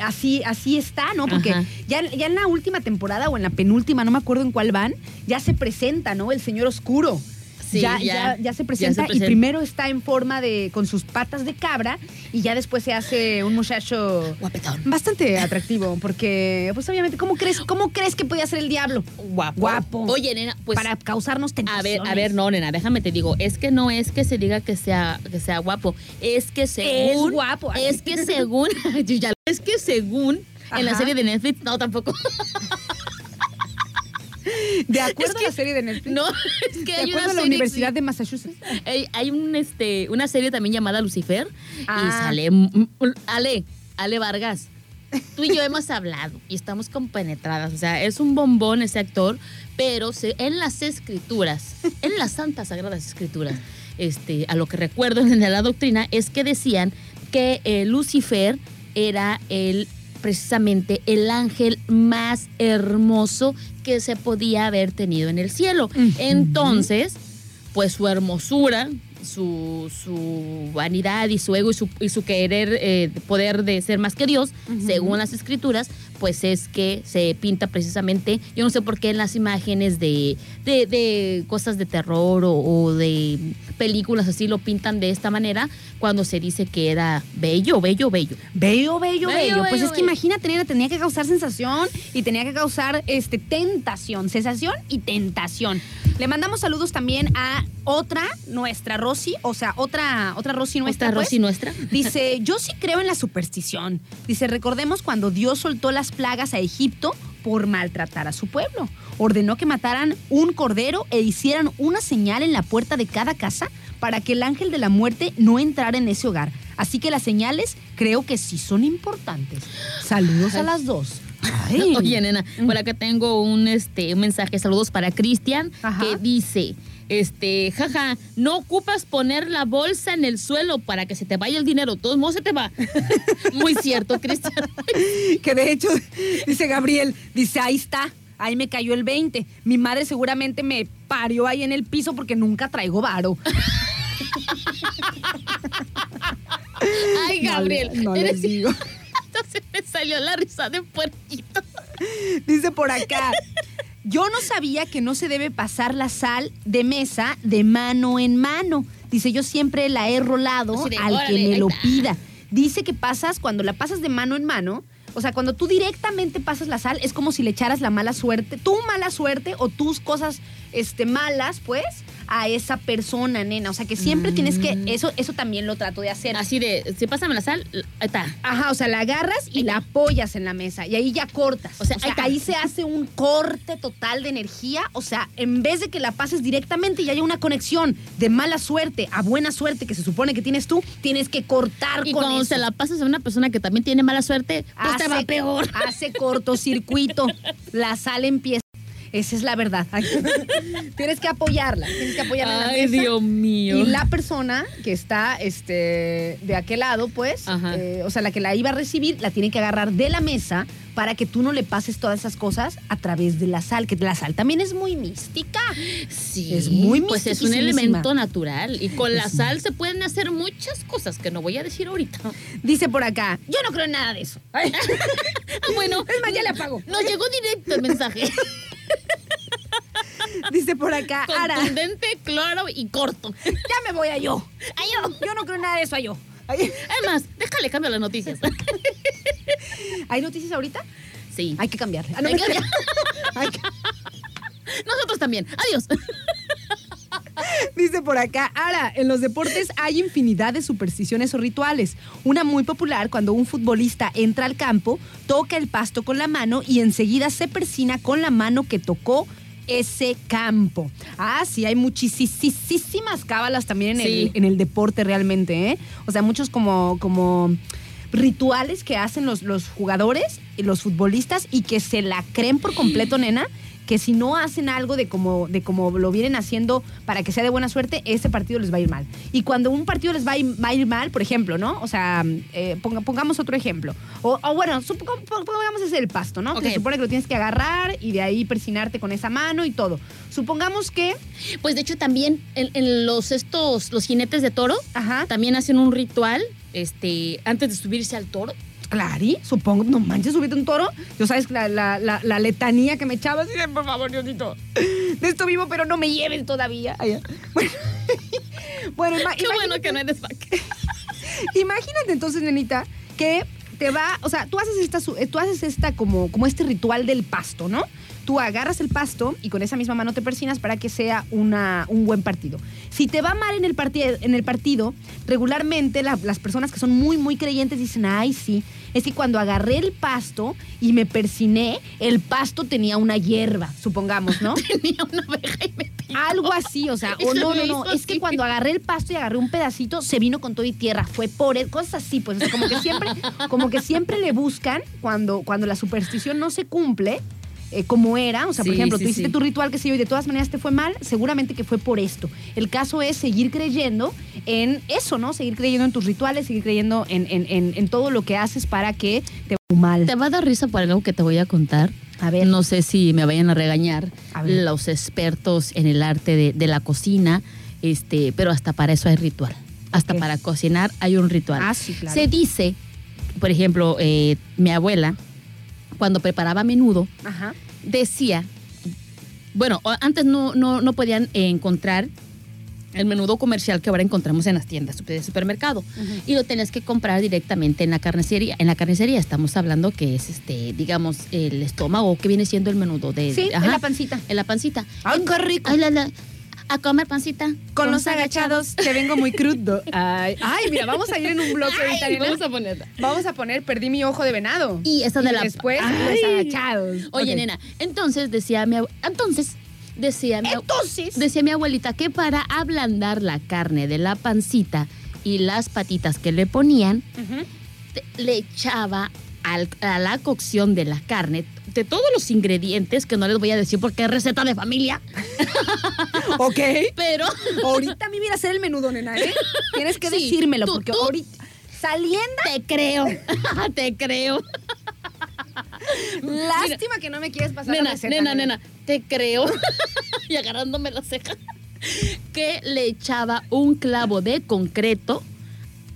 así, así está, ¿no? Porque Ajá. ya, ya en la última temporada o en la penúltima, no me acuerdo en cuál van, ya se presenta, ¿no? El señor oscuro. Sí, ya, ya- ya, se ya presenta se y primero está en forma de con sus patas de cabra y ya después se hace un muchacho Guapetón. bastante atractivo porque pues obviamente cómo crees cómo crees que podía ser el diablo Guapo. Guapo. Oye, nena, pues. para causarnos A tentaciones ver, a ver, no, nena, déjame te digo, es que no es que se diga que sea, que sea guapo, es que según... guapo. Es que según... es que según en la serie de Netflix, no, tampoco. de acuerdo es que- a la serie de Netflix No, es que de hay acuerdo una a la serie... Universidad de Massachusetts Hay, hay un, este, una serie también llamada Lucifer y Ah. sale... mm, Ale, Ale Vargas. Tú y yo hemos hablado y estamos compenetradas. O sea, es un bombón ese actor, pero se- en las escrituras, en las santas sagradas escrituras, este, a lo que recuerdo en la doctrina, es que decían que eh, Lucifer era el precisamente el ángel más hermoso que se podía haber tenido en el cielo. Entonces, pues su hermosura, su, su vanidad y su ego y su, y su querer, eh, poder de ser más que Dios, según las escrituras, pues es que se pinta precisamente, yo no sé por qué en las imágenes de, de, de cosas de terror o, o de películas así lo pintan de esta manera, cuando se dice que era bello, bello, bello. Bello, bello, bello. Bello, Pues bello, es que bello. imagínate, nena, tenía que causar sensación y tenía que causar este, tentación. Sensación y tentación. Le mandamos saludos también a otra, nuestra Rosy, o sea, otra, otra Rosy nuestra. Esta pues. Rosy nuestra. Dice, yo sí creo en la superstición. Dice, recordemos cuando Dios soltó las plagas a Egipto por maltratar a su pueblo. Ordenó que mataran un cordero e hicieran una señal en la puerta de cada casa para que el ángel de la muerte no entrara en ese hogar. Así que las señales creo que sí son importantes. Saludos a las dos. Ay. Oye, nena, por acá tengo un, este, un mensaje, saludos para Cristian, que dice, este, jaja, no ocupas poner la bolsa en el suelo para que se te vaya el dinero, todo modos se te va. Muy cierto, Cristian. Que de hecho, dice Gabriel, dice, ahí está, ahí me cayó el 20. Mi madre seguramente me parió ahí en el piso porque nunca traigo varo. Ay, No Gabriel, le- no eres- les digo. Entonces me salió la risa de puerquito. Dice por acá, yo no sabía que no se debe pasar la sal de mesa de mano en mano. Dice, yo siempre la he rolado al órale, que me lo pida. Dice que pasas, cuando la pasas de mano en mano, o sea, cuando tú directamente pasas la sal, es como si le echaras la mala suerte, tu mala suerte o tus cosas este, malas, pues, a esa persona, nena. O sea, que siempre tienes que, Mm. eso, eso también lo trato de hacer. Así de, si pásame la sal, ahí está. Ajá, o sea, la agarras y la apoyas en la mesa y ahí ya cortas. O O sea, ahí se hace un corte total de energía. O sea, en vez de que la pases directamente y haya una conexión de mala suerte a buena suerte que se supone que tienes tú, tienes que cortar Y con cuando eso. se la pasas a una persona que también tiene mala suerte, pues te va peor. Hace cortocircuito. la sal empieza. Esa es la verdad. tienes que apoyarla. Tienes que apoyarla en la Ay, mesa. Dios mío. Y la persona que está este, de aquel lado, pues, eh, o sea, la que la iba a recibir, la tiene que agarrar de la mesa para que tú no le pases todas esas cosas a través de la sal, que la sal también es muy mística. Sí, Es muy Pues es un elemento natural. Y con la sal se pueden hacer muchas cosas que no voy a decir ahorita. Dice por acá, yo no creo en nada de eso. Ay, Ah, bueno. Es más, ya le apago. Nos llegó directo el mensaje. Dice por acá, Ara, Contundente, claro y corto. ya me voy a yo. Ay, yo. Yo no creo nada de eso a yo. Además, déjale cambio las noticias. ¿Hay noticias ahorita? Sí. Hay que cambiarle. Ah, no. Hay que- Nosotros también. Adiós. Dice por acá, Ara, en los deportes hay infinidad de supersticiones o rituales. Una muy popular cuando un futbolista entra al campo, toca el pasto con la mano y enseguida se persina con la mano que tocó ese campo. Ah, sí, hay muchísimas cábalas también en, Sí. el, en el deporte realmente, ¿eh? O sea, muchos como, como rituales que hacen los, los jugadores y los futbolistas y que se la creen por completo, nena, que si no hacen algo de como, de como lo vienen haciendo para que sea de buena suerte, ese partido les va a ir mal. Y cuando un partido les va a ir, va a ir mal, por ejemplo, ¿no? O sea, eh, ponga- pongamos otro ejemplo. O, o bueno, supo- pongamos ese el pasto, ¿no? Que se supone que lo tienes que agarrar y de ahí persinarte con esa mano y todo. Supongamos que, Pues de hecho también en, en los estos, los jinetes de toro, ajá, también hacen un ritual, este, antes de subirse al toro. Clari, supongo, no manches, subiste un toro. Yo sabes la, la, la, la letanía que me echabas. Y de, por favor, Diosito, de esto vivo, pero no me lleven todavía. Bueno, Qué bueno que no eres vaca. Imagínate entonces, nenita, que te va, o sea, tú haces esta, eh, tú haces esta como, como este ritual del pasto, ¿no? Tú agarras el pasto y con esa misma mano te persinas para que sea una, un buen partido. Si te va mal en el, partido, en el partido, regularmente la- las personas que son muy, muy creyentes dicen, ay, sí, es que cuando agarré el pasto y me persiné, el pasto tenía una hierba, supongamos, ¿no? Tenía una oveja y me. Algo así, o sea, o no, no, no, es que cuando agarré el pasto y agarré un pedacito, se vino con todo y tierra, fue por él, cosas así, pues, o sea, como que siempre, como que siempre le buscan cuando, cuando la superstición no se cumple. Eh, como era, o sea, por ejemplo, sí, tú hiciste sí. tu ritual, que sé yo, y de todas maneras te fue mal, seguramente que fue por esto. El caso es seguir creyendo en eso, ¿no? Seguir creyendo en tus rituales, seguir creyendo en, en- en- en todo lo que haces para que te vaya mal. Te va a dar risa por algo que te voy a contar. A ver. No sé si me vayan a regañar A los expertos en el arte de, de la cocina, este, pero hasta para eso hay ritual. Hasta para cocinar hay un ritual. Ah, sí, claro. Se dice, por ejemplo, eh, mi abuela, cuando preparaba menudo, Ajá. Decía, bueno, antes no, no, no podían encontrar el menudo comercial que ahora encontramos en las tiendas de supermercado y lo tenías que comprar directamente en la carnicería. En la carnicería estamos hablando que es este, digamos, el estómago que viene siendo el menudo de Sí, en la pancita. en la pancita. ¡Ay, qué rico! Ay, la, la, a comer pancita. Con los agachados te vengo muy crudo. Ay, ay, mira, vamos a ir en un bloque ahorita, Ay, vamos a ponerla. Vamos a poner Perdí mi ojo de venado. Y esa de la después Ay. los agachados. Oye, nena, entonces decía mi entonces decía mi Entonces. decía mi abuelita que para ablandar la carne de la pancita y las patitas que le ponían, te- le echaba al- a la cocción de la carne de todos los ingredientes que no les voy a decir porque es receta de familia, Ok. pero Ahorita a mí mira hacer el menudo, nena, ¿eh? Tienes que Sí, decírmelo, tú- porque tú- ahorita. Saliendo. te creo, te creo. Lástima que no me quieres pasar la Nena, receta. nena, nena, te creo. y agarrándome la ceja. Que le echaba un clavo de concreto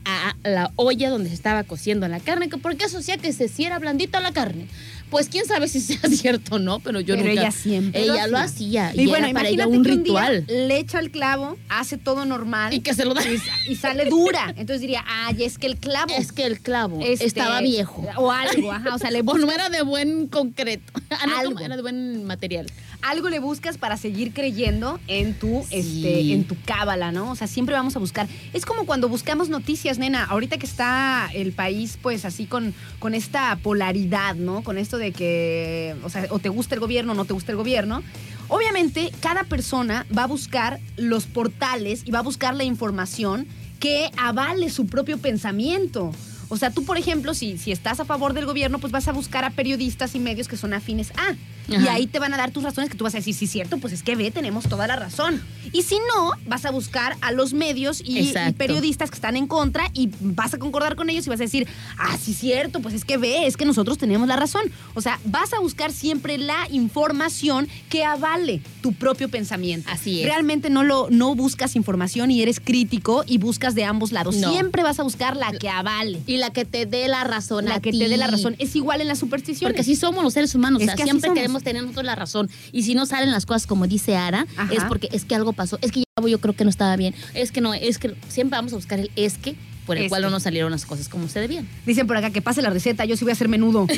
a la olla donde se estaba cociendo la carne, que porque eso hacía que se hiciera blandita la carne. Pues quién sabe si sea cierto o no, pero yo Pero nunca. ella siempre Ella lo hacía. Y, Y, bueno, para ella un que un ritual. día le echa el clavo, hace todo normal y que se lo da. y sale dura. Entonces diría, ay, es que el clavo Es que el clavo este, estaba viejo. O algo, ajá. O sea, le O buscas, no era de buen concreto. Ah, no, Algo. era de buen material. Algo le buscas para seguir creyendo en tu, Sí. este, en tu cábala, ¿no? O sea, siempre vamos a buscar. Es como cuando buscamos noticias, nena. Ahorita que está el país, pues así con, con esta polaridad, ¿no? Con esto de que, o sea, o te gusta el gobierno o no te gusta el gobierno. Obviamente, cada persona va a buscar los portales y va a buscar la información que avale su propio pensamiento. O sea, tú, por ejemplo, si, si estás a favor del gobierno, pues vas a buscar a periodistas y medios que son afines a. Y ahí te van a dar tus razones que tú vas a decir, sí, cierto, pues es que ve, tenemos toda la razón. Y si no, vas a buscar a los medios y, periodistas que están en contra y vas a concordar con ellos y vas a decir, ah, sí, cierto, pues es que ve, es que nosotros tenemos la razón. O sea, vas a buscar siempre la información que avale tu propio pensamiento. Así es. Realmente no, lo, no buscas información y eres crítico y buscas de ambos lados. No. Siempre vas a buscar la que avale. Y la que te dé la razón. La a que ti. te dé la razón. Es igual en la superstición. Porque así somos los seres humanos. Es o sea, siempre queremos tener nosotros la razón. Y si no salen las cosas como dice Ara, Ajá. es porque es que algo pasó. Es que ya yo creo que no estaba bien. Es que no, es que siempre vamos a buscar el es que por el cual no nos salieron las cosas como se debían. Dicen por acá que pase la receta, yo sí voy a hacer menudo.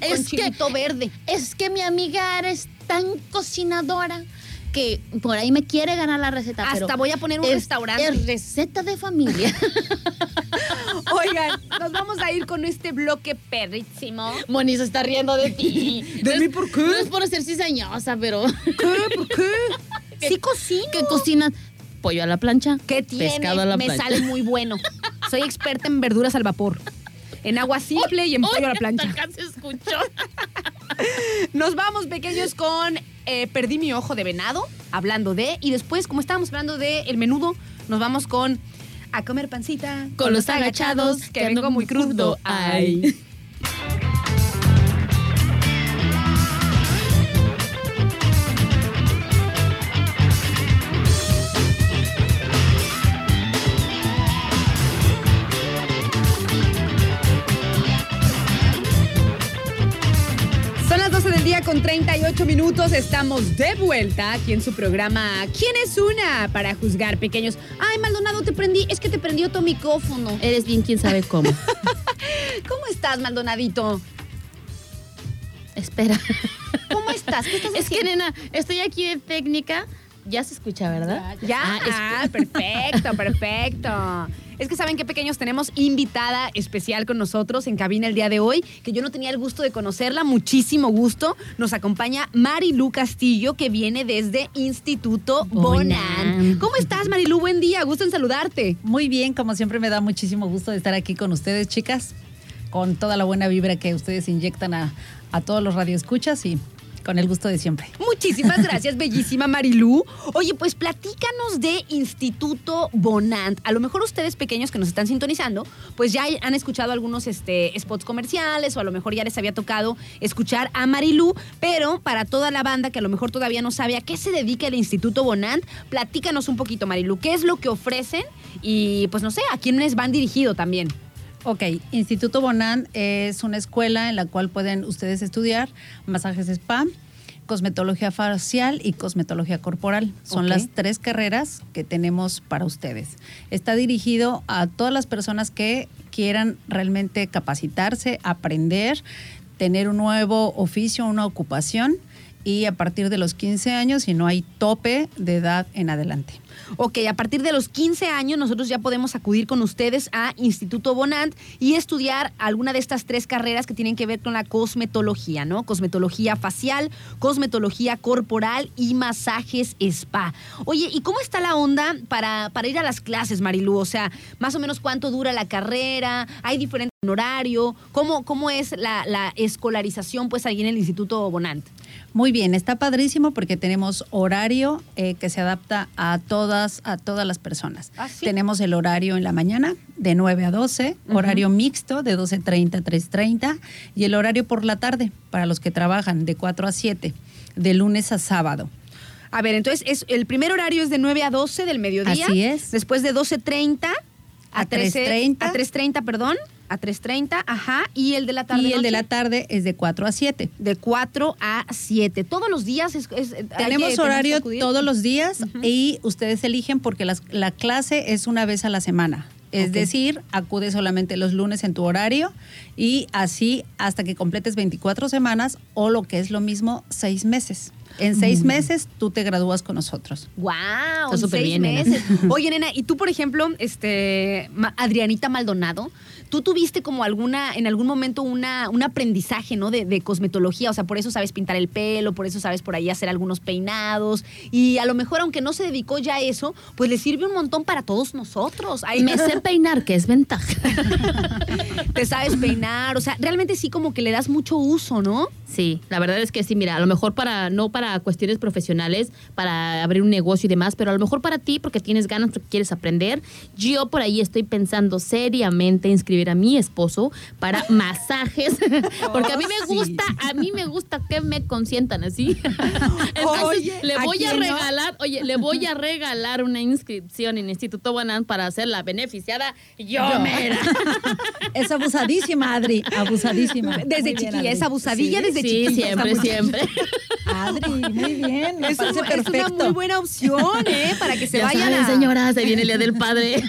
Con Es que, verde. es que mi amiga Ara es tan cocinadora que por ahí me quiere ganar la receta. Hasta pero voy a poner un es- restaurante. Es receta de familia. Oigan, nos vamos a ir con este bloque perrísimo. Moni se está riendo de ti. ¿De No mí es- por qué? No es por ser cizañosa, pero ¿Qué? ¿Por qué? Sí cocino. ¿qué cocinas? Pollo a la plancha. ¿Qué tiene? Pescado a la Me plancha. sale muy bueno. Soy experta en verduras al vapor. En agua simple y en pollo a la plancha. Acá se escuchó. Nos vamos, pequeños, con eh, Perdí mi ojo de venado, hablando de. Y después, como estábamos hablando de el menudo, nos vamos con A comer pancita. Con los agachados, que vengo muy crudo. Ay. Las 12 del día con 38 minutos. Estamos de vuelta aquí en su programa ¿Quién es una? Para juzgar pequeños. Ay, Maldonado, te prendí. Es que te prendió tu micrófono. Eres bien quién sabe cómo. ¿Cómo estás, Maldonadito? Espera. ¿Cómo estás? ¿Qué estás Es que, nena, estoy aquí de técnica. Ya se escucha, ¿verdad? Ya, Ah, es que- ah, perfecto, perfecto. Es que saben qué pequeños tenemos invitada especial con nosotros en cabina el día de hoy, que yo no tenía el gusto de conocerla, muchísimo gusto. Nos acompaña Marilu Castillo, que viene desde Instituto Bonan. Bonan. ¿Cómo estás, Marilu? Buen día, gusto en saludarte. Muy bien, como siempre me da muchísimo gusto de estar aquí con ustedes, chicas, con toda la buena vibra que ustedes inyectan a, a todos los radioescuchas y con el gusto de siempre. Muchísimas gracias, bellísima Marilú. Oye, pues platícanos de Instituto Bonant. A lo mejor ustedes pequeños que nos están sintonizando, pues ya han escuchado algunos este, spots comerciales o a lo mejor ya les había tocado escuchar a Marilú, pero para toda la banda que a lo mejor todavía no sabe a qué se dedica el Instituto Bonant, platícanos un poquito, Marilú, qué es lo que ofrecen y pues no sé, a quiénes van dirigido también. Ok, Instituto Bonan es una escuela en la cual pueden ustedes estudiar masajes spa, cosmetología facial y cosmetología corporal. Son las tres carreras que tenemos para ustedes. Está dirigido a todas las personas que quieran realmente capacitarse, aprender, tener un nuevo oficio, una ocupación y a partir de los 15 años, si no hay tope de edad en adelante. Ok, a partir de los 15 años nosotros ya podemos acudir con ustedes a Instituto Bonant y estudiar alguna de estas tres carreras que tienen que ver con la cosmetología, ¿no? Cosmetología facial, cosmetología corporal y masajes spa. Oye, ¿y cómo está la onda para, para ir a las clases, Marilú? O sea, más o menos cuánto dura la carrera, hay diferente horario, ¿cómo, cómo es la, la escolarización pues ahí en el Instituto Bonant? Muy bien, está padrísimo porque tenemos horario eh, que se adapta a todas, a todas las personas. ¿Ah, sí? Tenemos el horario en la mañana de 9 a 12, horario mixto de 12.30 a 3.30 y el horario por la tarde para los que trabajan de 4 a 7, de lunes a sábado. A ver, entonces es, el primer horario es de 9 a 12 del mediodía. Así es. Después de 12.30 a, A 13 3:30. A 3.30, perdón. A 3.30, ajá. Y el de la tarde. y el de la tarde es de 4 a 7. de 4 a 7. Todos los días es. Tenemos que horario todos los días y ustedes eligen porque las- la clase es una vez a la semana. Es decir, acude solamente los lunes en tu horario y así hasta que completes 24 semanas o lo que es lo mismo, seis meses. En seis meses tú te gradúas con nosotros. ¡Wow! Está súper bien, nena. meses. Oye, nena, y tú, por ejemplo, este, Adrianita Maldonado, tú tuviste como alguna, en algún momento una, un aprendizaje, ¿no? De, de cosmetología. O sea, por eso sabes pintar el pelo, por eso sabes por ahí hacer algunos peinados. Y a lo mejor, aunque no se dedicó ya a eso, pues le sirve un montón para todos nosotros. Ay, Me sé peinar, que es ventaja. te sabes peinar. O sea, realmente sí como que le das mucho uso, ¿no? Sí, la verdad es que sí, mira, a lo mejor para, no para cuestiones profesionales, para abrir un negocio y demás, pero a lo mejor para ti, porque tienes ganas, porque quieres aprender, yo por ahí estoy pensando seriamente inscribir a mi esposo para masajes, porque a mí me gusta, a mí me gusta que me consientan así. Entonces, Oye, le ¿a voy a no? regalar, oye, le voy a regalar una inscripción en Instituto Banan para ser la beneficiada yo, mera. Es abusadísima, Adri, abusadísima. Desde bien, chiquilla, Adri. es abusadilla Sí, desde Sí, chiquilla. siempre, siempre. Adri, muy bien, me Es, un- una muy buena opción, ¿eh? Para que se ya vayan saben, a... señora, se viene el Día del Padre.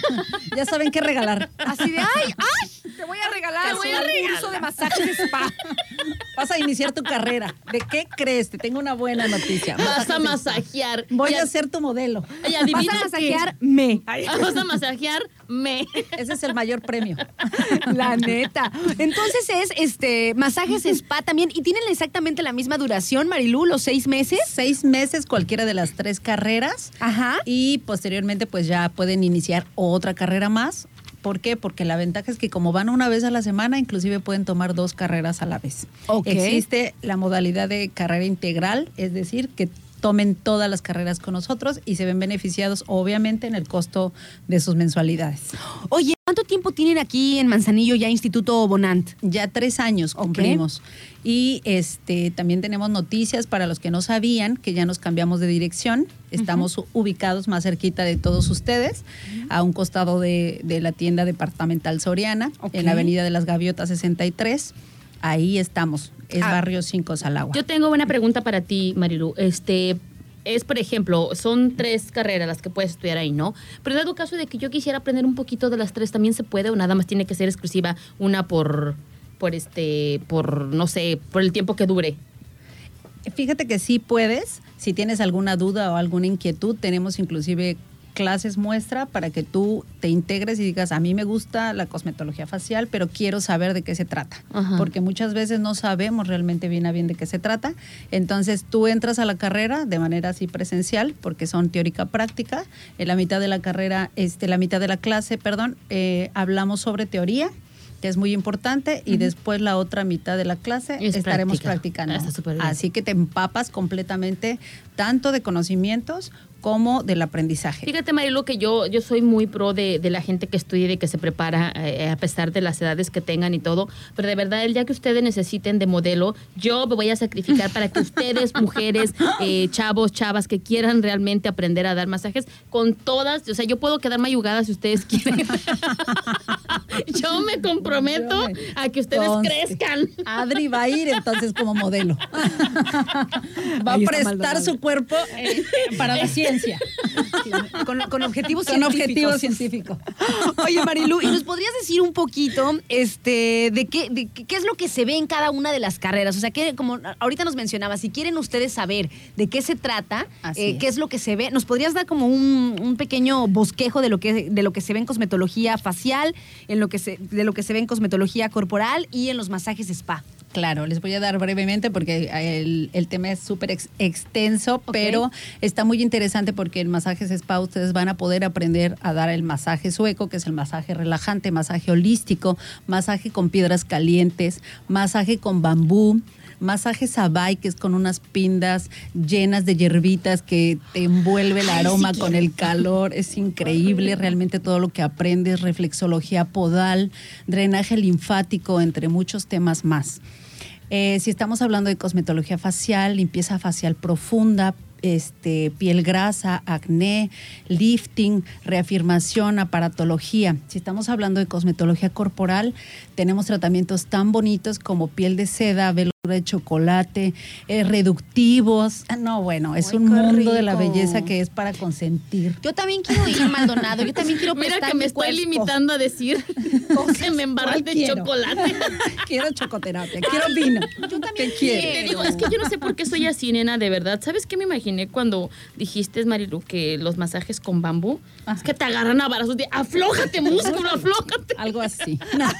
Ya saben qué regalar. Así de, ay, ay, te voy a regalar voy a un curso de masajes spa. Vas a iniciar tu carrera. ¿De qué crees? Te tengo una buena noticia. Vas a masajear. Voy a ser tu modelo. Vas a qué. masajearme. Vas a masajear me. Ese es el mayor premio. La neta. Entonces es este masajes spa también. ¿Y tienen exactamente la misma duración, Marilú, los seis meses? Seis meses cualquiera de las tres carreras Ajá. y posteriormente pues ya pueden iniciar otra carrera más ¿Por qué? Porque la ventaja es que como van una vez a la semana, inclusive pueden tomar dos carreras a la vez. Existe la modalidad de carrera integral, es decir, que tomen todas las carreras con nosotros y se ven beneficiados obviamente en el costo de sus mensualidades. Oye, ¿cuánto tiempo tienen aquí en Manzanillo ya Instituto Bonant? Ya tres años cumplimos. Y este también tenemos noticias para los que no sabían que ya nos cambiamos de dirección. Estamos ubicados más cerquita de todos ustedes, a un costado de, de la tienda departamental Soriana, en la Avenida de las Gaviotas 63. Ahí estamos, es Ah. barrio 5 Salagua. Yo tengo una pregunta para ti, Marilu. Este, es, por ejemplo, son tres carreras las que puedes estudiar ahí, ¿no? Pero dado caso de que yo quisiera aprender un poquito de las tres, ¿también se puede o nada más tiene que ser exclusiva una por, por este, por, no sé, por el tiempo que dure? Fíjate que sí puedes, si tienes alguna duda o alguna inquietud, tenemos inclusive clases muestra para que tú te integres y digas, a mí me gusta la cosmetología facial, pero quiero saber de qué se trata, Ajá. porque muchas veces no sabemos realmente bien a bien de qué se trata. Entonces tú entras a la carrera de manera así presencial, porque son teórica práctica. En la mitad de la carrera, este, la mitad de la clase, perdón, eh, hablamos sobre teoría que es muy importante, y después la otra mitad de la clase Es estaremos práctica. practicando. Ah. Así que te empapas completamente tanto de conocimientos como del aprendizaje. Fíjate, Marilu, que yo, yo soy muy pro de, de la gente que estudia y de que se prepara eh, a pesar de las edades que tengan y todo. Pero de verdad, el día que ustedes necesiten de modelo, yo me voy a sacrificar para que ustedes, mujeres, eh, chavos, chavas, que quieran realmente aprender a dar masajes, con todas, o sea, yo puedo quedar mayugada si ustedes quieren. yo me comprometo a que ustedes Conste. crezcan. Adri va a ir entonces como modelo. va a prestar su cuerpo eh, eh, para la ciencia. Con, con objetivos Con científicos. objetivo científico. Oye, Marilu, ¿y nos podrías decir un poquito este, de, qué, de qué es lo que se ve en cada una de las carreras? O sea, que como ahorita nos mencionaba, si quieren ustedes saber de qué se trata, eh, qué es lo que se ve, ¿nos podrías dar como un, un pequeño bosquejo de lo, que, de lo que se ve en cosmetología facial, en lo que se, de lo que se ve en cosmetología corporal y en los masajes spa? Claro, les voy a dar brevemente porque el, el tema es súper ex- extenso, pero está muy interesante porque en masajes spa ustedes van a poder aprender a dar el masaje sueco, que es el masaje relajante, masaje holístico, masaje con piedras calientes, masaje con bambú. Masaje sabai, que es con unas pindas llenas de hierbitas que te envuelve el aroma con el calor. Es increíble realmente todo lo que aprendes, reflexología podal, drenaje linfático, entre muchos temas más. Eh, si estamos hablando de cosmetología facial, limpieza facial profunda, este, piel grasa, acné, lifting, reafirmación, aparatología. Si estamos hablando de cosmetología corporal, tenemos tratamientos tan bonitos como piel de seda, velocidad de chocolate, eh, reductivos. Ah, No, bueno, es Ay, un mundo de la belleza que es para consentir. Yo también quiero ir, Maldonado. Yo también quiero Mira que me estoy cuerpo. limitando a decir que me embarras de quiero? chocolate. quiero chocoterapia, quiero vino. Yo también ¿Qué quiero. Te digo, es que yo no sé por qué soy así, nena, de verdad. ¿Sabes qué me imaginé cuando dijiste, Marilu, que los masajes con bambú? Es que te agarran a barazos de aflójate, músculo, aflójate. Algo así. Ah,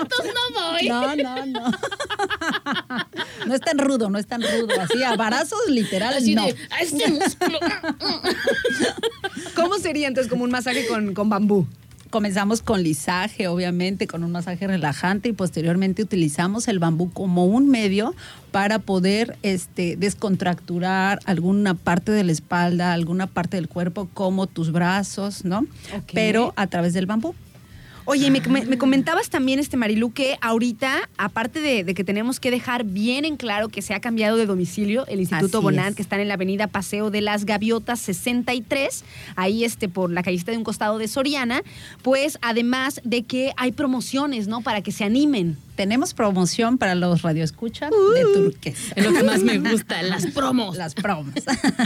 entonces no voy. No, no, no. No es tan rudo, no es tan rudo. Así, a barazos literales, Así no. de, a este músculo. ¿Cómo sería entonces como un masaje con, con bambú? Comenzamos con lisaje, obviamente, con un masaje relajante y posteriormente utilizamos el bambú como un medio para poder este, descontracturar alguna parte de la espalda, alguna parte del cuerpo, como tus brazos, ¿no? Pero a través del bambú. Oye, me, me- me comentabas también, este Marilu, que ahorita, aparte de, de que tenemos que dejar bien en claro que se ha cambiado de domicilio el Instituto Así Bonán, es. que está en la avenida Paseo de las Gaviotas 63, ahí este, por la callecita de un costado de Soriana, pues además de que hay promociones, ¿no? Para que se animen. Tenemos promoción para los radioescuchas de turquesa. Es lo que más me gusta, las promos. Las promos.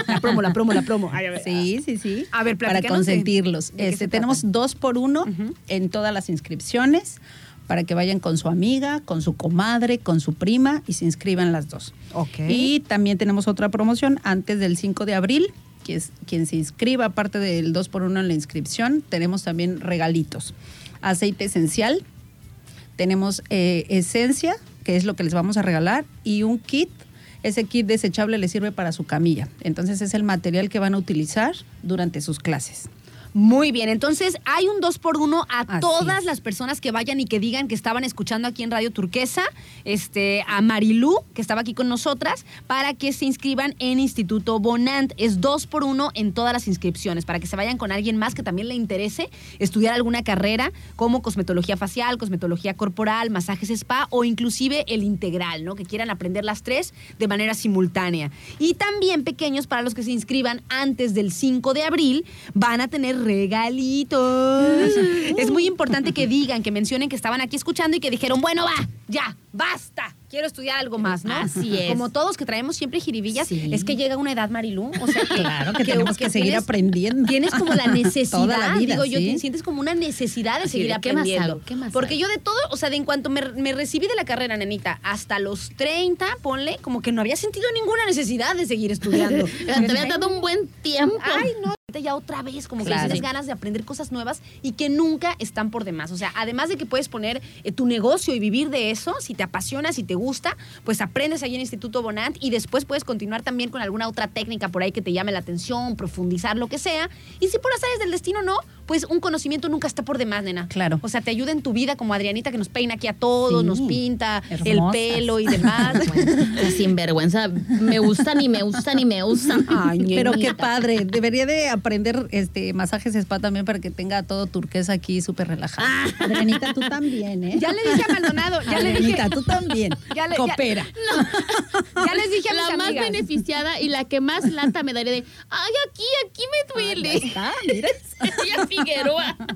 La promo, la promo, la promo. Ay, a ver. Sí, sí, sí. A ver, para de- consentirlos. de Este, tenemos trata. dos por uno en todas las inscripciones para que vayan con su amiga, con su comadre, con su prima y se inscriban las dos. Ok. Y también tenemos otra promoción antes del 5 de abril, que es quien se inscriba, aparte del 2 por 1 en la inscripción, tenemos también regalitos. Aceite esencial, tenemos eh, esencia, que es lo que les vamos a regalar, y un kit. Ese kit desechable les sirve para su camilla. Entonces es el material que van a utilizar durante sus clases. Muy bien, entonces hay un 2 por 1 a Así todas es. las personas que vayan y que digan que estaban escuchando aquí en Radio Turquesa, este, a Marilú, que estaba aquí con nosotras, para que se inscriban en Instituto Bonant. Es 2 por 1 en todas las inscripciones, para que se vayan con alguien más que también le interese estudiar alguna carrera como cosmetología facial, cosmetología corporal, masajes spa o inclusive el integral, ¿no? Que quieran aprender las tres de manera simultánea. Y también pequeños para los que se inscriban antes del 5 de abril van a tener regalitos. es muy importante que digan, que mencionen que estaban aquí escuchando y que dijeron, bueno, va, ya, basta. Quiero estudiar algo más, ¿no? Así es. Como todos que traemos siempre jiribillas, Sí. es que llega una edad, Marilú. O sea, que, Claro que tenemos que seguir aprendiendo. Tienes como la necesidad, Toda la vida, digo yo, te sientes como una necesidad de Así seguir de, ¿qué más aprendiendo. hago? ¿Qué más Porque hago? yo de todo, o sea, de en cuanto me, me recibí de la carrera, nenita, hasta los 30, ponle, como que no había sentido ninguna necesidad de seguir estudiando. Te había dado un buen tiempo. Ay, no. Ya otra vez, como que tienes ganas de aprender cosas nuevas y que nunca están por demás. O sea, además de que puedes poner eh, tu negocio y vivir de eso, si te apasiona, si te gusta, pues aprendes ahí en Instituto Bonant y después puedes continuar también con alguna otra técnica por ahí que te llame la atención, profundizar, lo que sea. Y si por azares del destino no, pues un conocimiento nunca está por demás, nena. Claro. O sea, te ayuda en tu vida como Adrianita que nos peina aquí a todos, Sí. nos pinta el pelo y demás. Qué sinvergüenza. Me gustan y me gustan y me gustan. Ay, Pero qué padre. Debería de aprender este masajes spa también para que tenga todo turquesa aquí súper relajado. Adrianita, tú también, ¿eh? Ya le dije a Maldonado, ya le dije. Adrianita, tú también. Ya le- ya- Coopera. Ya les dije a mis La más beneficiada y la que más lata me daría de, ay, aquí, aquí me duele. Ah, mira. Figueroa.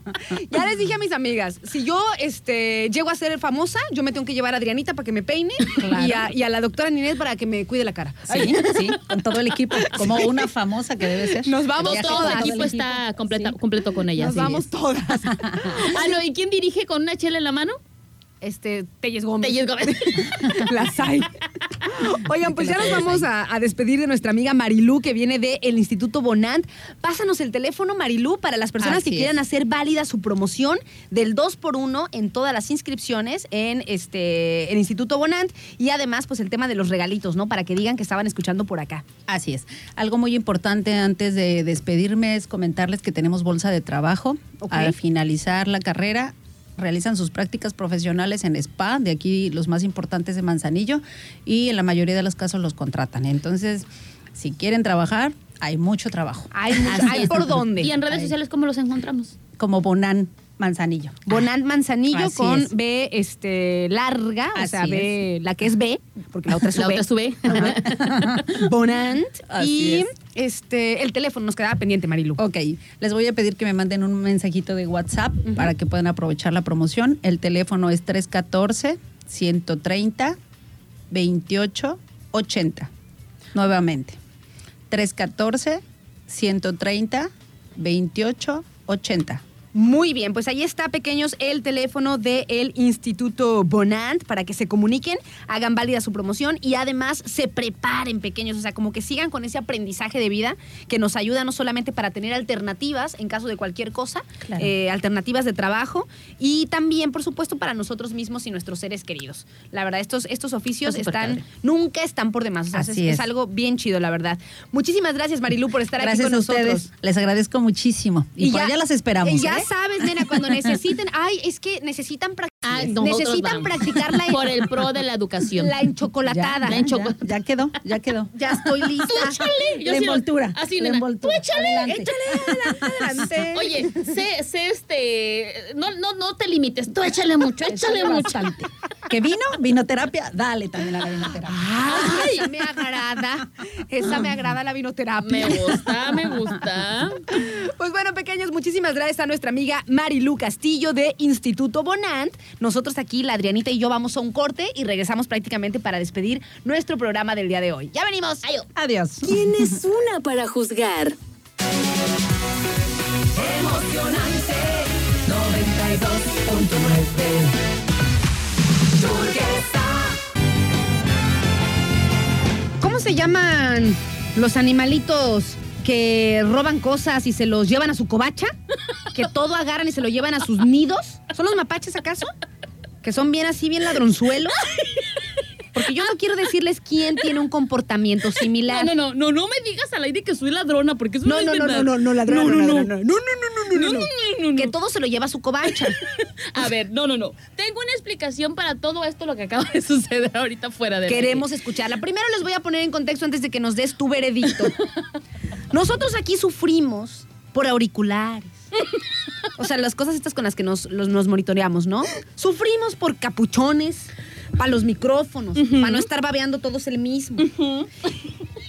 Ya les dije a mis amigas, si yo este, llego a ser famosa, yo me tengo que llevar a Adrianita para que me peine Claro. y, a, y a la doctora Ninés para que me cuide la cara. Sí, sí, con todo el equipo, como una famosa que debe ser. Nos vamos con el todas. equipo está completa- Sí. completo con ella. Nos sí. vamos todas. Ah, no, ¿y quién dirige con una chela en la mano? Este, Telles Gómez. Telles Gómez. Las hay. Oigan, pues ya nos vamos a, a despedir de nuestra amiga Marilú, que viene del Instituto Bonant. Pásanos el teléfono, Marilú, para las personas Así que quieran hacer válida su promoción del 2x1 en todas las inscripciones en este el Instituto Bonant. Y además, pues el tema de los regalitos, ¿no? Para que digan que estaban escuchando por acá. Así es. Algo muy importante antes de despedirme es comentarles que tenemos bolsa de trabajo. Ok. Al finalizar la carrera, realizan sus prácticas profesionales en spa, de aquí los más importantes de Manzanillo, y en la mayoría de los casos los contratan. Entonces, si quieren trabajar, hay mucho trabajo. Hay, mucho- por dónde. ¿Y en redes sociales cómo los encontramos? Como Bonan Manzanillo. Bonant Manzanillo Así con es. B este, larga, o Así sea, B, la que es B, porque la otra es La B. otra sube. Bonant. Así y es. este el teléfono nos quedaba pendiente, Marilu. Ok, les voy a pedir que me manden un mensajito de WhatsApp para que puedan aprovechar la promoción. El teléfono es 314-130-2880. Nuevamente, 314-130-2880. Muy bien, pues ahí está, pequeños, el teléfono del Instituto Bonant para que se comuniquen, hagan válida su promoción y además se preparen, pequeños, o sea, como que sigan con ese aprendizaje de vida que nos ayuda no solamente para tener alternativas en caso de cualquier cosa, Claro. eh, alternativas de trabajo y también, por supuesto, para nosotros mismos y nuestros seres queridos. La verdad, estos, estos oficios están, padre. nunca están por demás, o sea, es, Así es es. algo bien chido, la verdad. Muchísimas gracias, Marilu, por estar Gracias aquí con a nosotros. ustedes. Les agradezco muchísimo. Y, por allá las esperamos. y ya ¿eh? Sabes, nena, cuando necesiten, ay, es que necesitan practicar. Ah, necesitan vamos. practicar la, Por el pro de la educación. la enchocolatada. Ya, La ya, ya quedó, ya quedó. Ya estoy lista. Tú échale. Yo La envoltura, Así, la envoltura. Tú échale. Adelante. Échale adelante, adelante. Oye, sé, sé este. No, no, no te limites. Tú échale mucho, échale mucho. ¿Que vino? Vinoterapia, dale también a la vinoterapia. Ay, esa me agrada. Esa me agrada la Me vinoterapia. gusta, me gusta. Pues bueno, pequeños, muchísimas gracias a nuestra amiga Marilu Castillo de Instituto Bonant. Nosotros aquí, la Adrianita y yo, vamos a un corte y regresamos prácticamente para despedir nuestro programa del día de hoy. ¡Ya venimos! Adiós. ¿Quién es una para juzgar? ¿Cómo se llaman los animalitos que roban cosas y se los llevan a su covacha? Que todo agarran y se lo llevan a sus nidos. ¿Son los mapaches acaso? Que son bien así, bien ladronzuelos. Porque yo no quiero decirles quién tiene un comportamiento similar. No, no, no, no, no me digas al aire que soy ladrona, porque eso no, No, es no, no, no, no, no, ladrona, no, no, no, ladrona. No, no, no, no, no, no, no, no. Que todo se lo lleva a su covacha. A ver, no, no, no. Tengo una explicación para todo esto lo que acaba de suceder ahorita fuera de Queremos escucharla. Primero les voy a poner en contexto antes de que nos des tu veredicto. Nosotros aquí sufrimos por auriculares. O sea, las cosas estas con las que nos, los- nos monitoreamos, ¿no? Sufrimos por capuchones, para los micrófonos, para no estar babeando todos el mismo.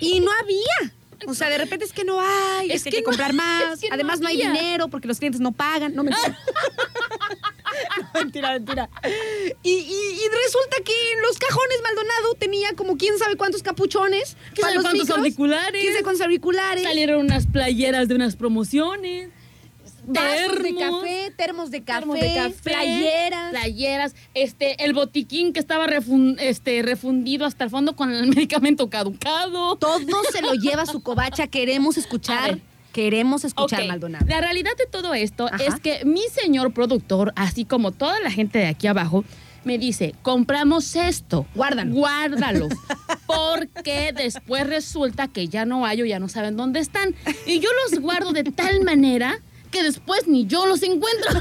Y no había. O sea, de repente es que no hay, es, Es que, que hay que no- comprar más. es que no Además, no, hay dinero porque los clientes no pagan. No, mentira. No, mentira, mentira. Y, y- y resulta que en los cajones Maldonado tenía como quién sabe cuántos capuchones. ¿Quién sabe cuántos micros, auriculares? ¿Quién sabe cuántos auriculares? Salieron unas playeras de unas promociones. De termos, café, termos de café, termos de café, playeras. playeras, este, el botiquín que estaba este, refundido hasta el fondo con el medicamento caducado. Todo se lo lleva su covacha. Queremos escuchar. ver. Queremos escuchar Maldonado. La realidad de todo esto Ajá. es que mi señor productor, así como toda la gente de aquí abajo, me dice, compramos esto. Guárdalo. Guárdalo. Porque después resulta que ya no hay o ya no saben dónde están. Y yo los guardo de tal manera que después ni yo los encuentro.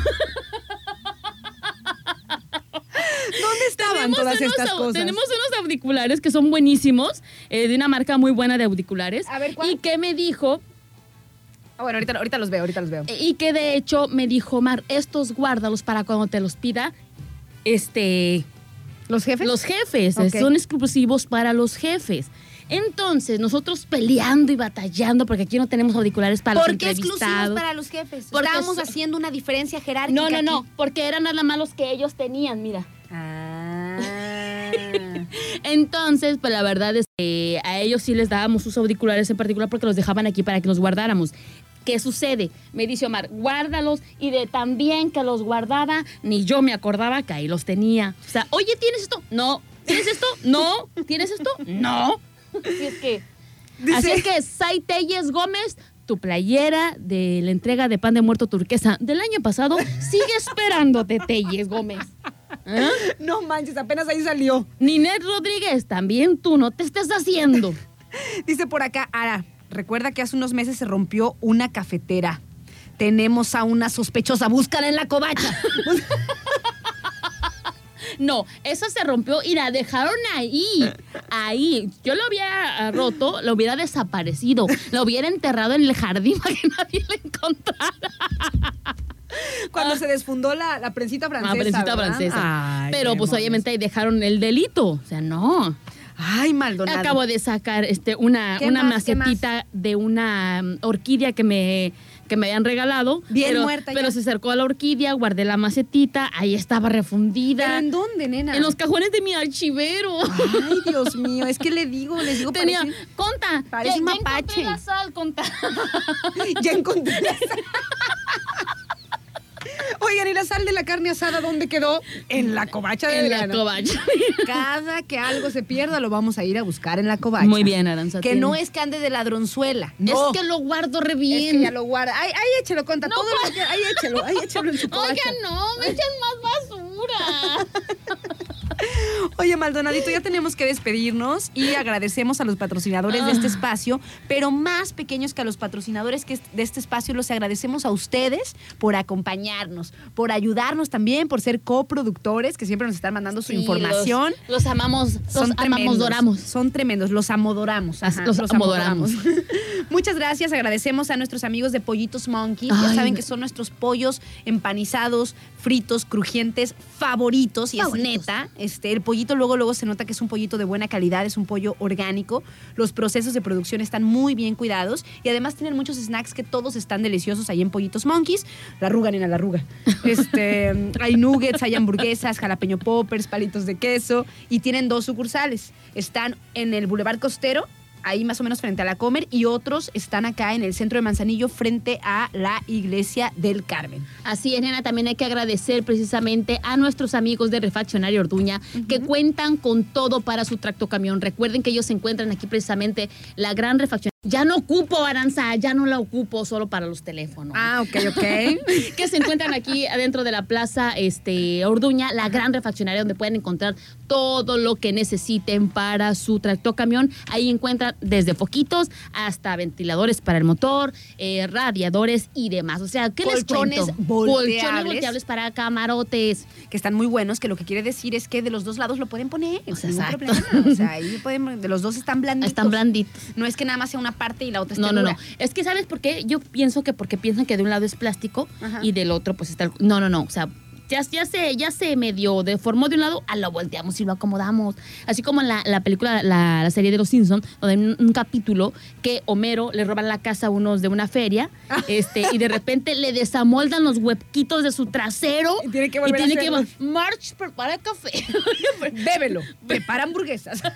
¿Dónde estaban Tenemos todas unos estas cosas? Tenemos unos auriculares que son buenísimos, eh, de una marca muy buena de auriculares. A ver, ¿cuál? Y que me dijo, Ah, bueno, ahorita, ahorita los veo, ahorita los veo. y que de hecho me dijo, Mar, estos guárdalos para cuando te los pida, este, ¿Los jefes? los jefes, Ok. son exclusivos para los jefes. Entonces, nosotros peleando y batallando, porque aquí no tenemos auriculares para ¿Por los qué exclusivos para los jefes? Porque Estábamos so- haciendo una diferencia jerárquica. No, no, no, aquí. porque eran nada más los que ellos tenían, mira. Ah. Entonces, pues la verdad es que a ellos sí les dábamos sus auriculares en particular porque los dejaban aquí para que los guardáramos. ¿Qué sucede? Me dice Omar, guárdalos y de tan bien que los guardaba, ni yo me acordaba que ahí los tenía. O sea, oye, ¿tienes esto? No. ¿Tienes esto? No. ¿Tienes esto? No. Así es que, así es que Sai Telles Gómez, tu playera de la entrega de pan de muerto turquesa del año pasado, sigue esperándote, Telles Gómez. ¿Ah? no manches, apenas ahí salió. Ninet Rodríguez, también tú no te estés haciendo. Dice por acá, Ara, recuerda que hace unos meses se rompió una cafetera. Tenemos a una sospechosa, búscala en la covacha. No, esa se rompió y la dejaron ahí. Ahí. Yo lo hubiera roto, lo hubiera desaparecido. Lo hubiera enterrado en el jardín para que nadie la encontrara. Cuando se desfundó la, la prensita francesa. La prensita ¿verdad? francesa. Ay, Pero pues obviamente ahí dejaron el delito. O sea, no. Ay, Maldonado. Acabo de sacar este, una, ¿Qué una macetita de una mm, orquídea que me, que me habían regalado. Bien pero, muerta ya. Pero se acercó a la orquídea, guardé la macetita, ahí estaba refundida. ¿Pero en dónde, nena? En los cajones de mi archivero. Ay, Dios mío, es que le digo, les digo, Tenía, parece- conta, parece ya, un ya mapache. encontré la sal, conta. ya encontré la sal. Oigan, ¿y la sal de la carne asada dónde quedó? En la covacha de en la covacha. Cada que algo se pierda, lo vamos a ir a buscar en la covacha. Muy bien, Aranza. Que no es que ande de ladronzuela. No. Es que lo guardo re Es bien. que ya lo guarda. Ay, ay, échelo, conta. No, todo lo que- Ahí échelo, ahí échelo en su covacha. Oigan, no, me echan más basura. Oye, Maldonadito, ya tenemos que despedirnos y agradecemos a los patrocinadores de Ah. este espacio, pero más pequeños que a los patrocinadores que es- de este espacio, los agradecemos a ustedes por acompañarnos, por ayudarnos también, por ser coproductores, que siempre nos están mandando su Sí, información. Los, los amamos, los Son amamos, tremendos, doramos. Son tremendos, los amodoramos. Ajá, los amodoramos. Muchas gracias, agradecemos a nuestros amigos de Pollitos Monkey. ya saben que son nuestros pollos empanizados, fritos, crujientes, favoritos. Y Favoritos. es neta, este, el pollito luego, luego se nota que es un pollito de buena calidad, es un pollo orgánico. Los procesos de producción están muy bien cuidados y además tienen muchos snacks que todos están deliciosos ahí en Pollitos Monkeys. La arruga, ni la arruga. Este, hay nuggets, hay hamburguesas, jalapeño poppers, palitos de queso y tienen dos sucursales. Están en el Boulevard Costero ahí más o menos frente a la Comer, y otros están acá en el centro de Manzanillo, frente a la iglesia del Carmen. Así es, nena, también hay que agradecer precisamente a nuestros amigos de Refaccionario Orduña que cuentan con todo para su tractocamión. Recuerden que ellos se encuentran aquí precisamente la gran refaccionaria Ya no ocupo, Aranza, ya no la ocupo solo para los teléfonos. Ah, ok, ok. que se encuentran aquí adentro de la plaza este, Orduña, la gran refaccionaria donde pueden encontrar todo lo que necesiten para su tractocamión. Ahí encuentran desde foquitos hasta ventiladores para el motor, eh, radiadores y demás. O sea, ¿qué Colchones les cuento? volteables. Colchones volteables para camarotes. que están muy buenos, que lo que quiere decir es que de los dos lados lo pueden poner. O sea, exacto. problema. O sea, ahí pueden, de los dos están blanditos. Están blanditos. No es que nada más sea una parte y la otra esté No, no, no. Es que, ¿sabes por qué? Yo pienso que porque piensan que de un lado es plástico Ajá. y del otro pues está el... No, no, no. O sea, ya, ya, se, ya se medio deformó de un lado, a lo volteamos y lo acomodamos. Así como en la, la película, la, la serie de Los Simpsons, donde hay un, un capítulo que Homero le roban la casa a unos de una feria este, y de repente le desamoldan los huequitos de su trasero Y tiene que volver a tiene que hacerlo. vol- March, prepara café. Bébelo. Prepara hamburguesas.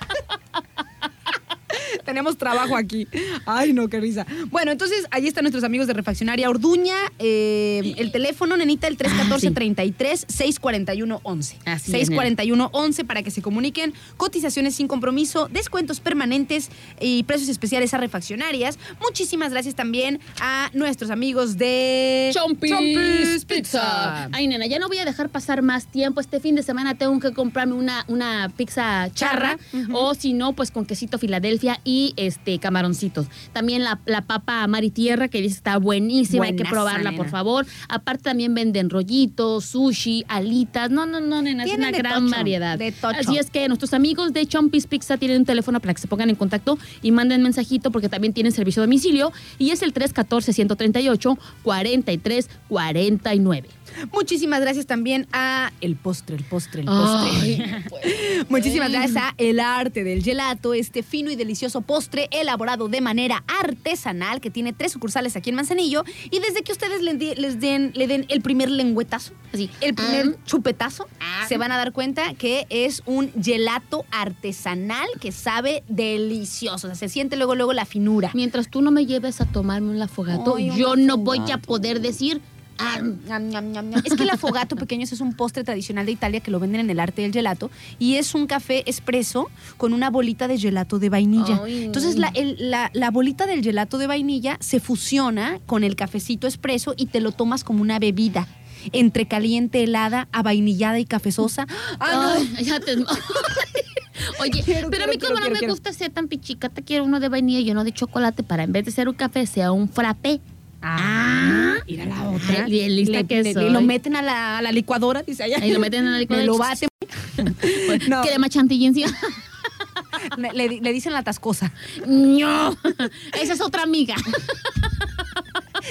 Tenemos trabajo aquí. Ay, no, qué risa. Bueno, entonces ahí están nuestros amigos de Refaccionaria Orduña. Eh, el teléfono, nenita, el 314-33-641-11. Así es, 641-11 para que se comuniquen. Cotizaciones sin compromiso, descuentos permanentes y precios especiales a refaccionarias. Muchísimas gracias también a nuestros amigos de Chompis, Pizza. Ay, nena, ya no voy a dejar pasar más tiempo. Este fin de semana tengo que comprarme una, una pizza charra. O si no, pues con quesito Filadelfia y este camaroncitos. También la, la papa mar y tierra, que dice está buenísima. hay que probarla, por favor. Aparte también venden rollitos, sushi, alitas. No, no, no, nena, es una gran tocho, variedad. de. Así es que nuestros amigos de Chompis Pizza tienen un teléfono para que se pongan en contacto y manden mensajito porque también tienen servicio a domicilio y es el 314-138-4349. Muchísimas gracias también a el postre, el postre, el postre. Ay, Muchísimas gracias a El Arte del Gelato, este fino y delicioso postre elaborado de manera artesanal que tiene tres sucursales aquí en Manzanillo y desde que ustedes le, les den, le den el primer lengüetazo, Así. el primer Ah. chupetazo, Ah. se van a dar cuenta que es un gelato artesanal que sabe delicioso, o sea, se siente luego luego la finura. Mientras tú no me lleves a tomarme un afogato, Ay, yo no voy a poder decir. "Ah. Es que el afogato pequeños es un postre tradicional de Italia que lo venden en el arte del gelato y es un café espresso con una bolita de gelato de vainilla. Ay. Entonces la, el- la- la bolita del gelato de vainilla se fusiona con el cafecito espresso y te lo tomas como una bebida entre caliente, helada, avainillada y cafezosa. Ah, no. Ay, ya te- Oye, Quiero, pero a mí como quiero, no me gusta ser tan pichicata, quiero uno de vainilla y uno de chocolate para en vez de ser un café sea un frappé. Ah, mira la otra. Ay, bien lista le, que le- soy. lo meten a la, a la licuadora, dice allá. Ahí lo meten en la licuadora. Lo baten. No. Crema chantilly encima. Le, le- le dicen la tascosa. No, esa es otra amiga.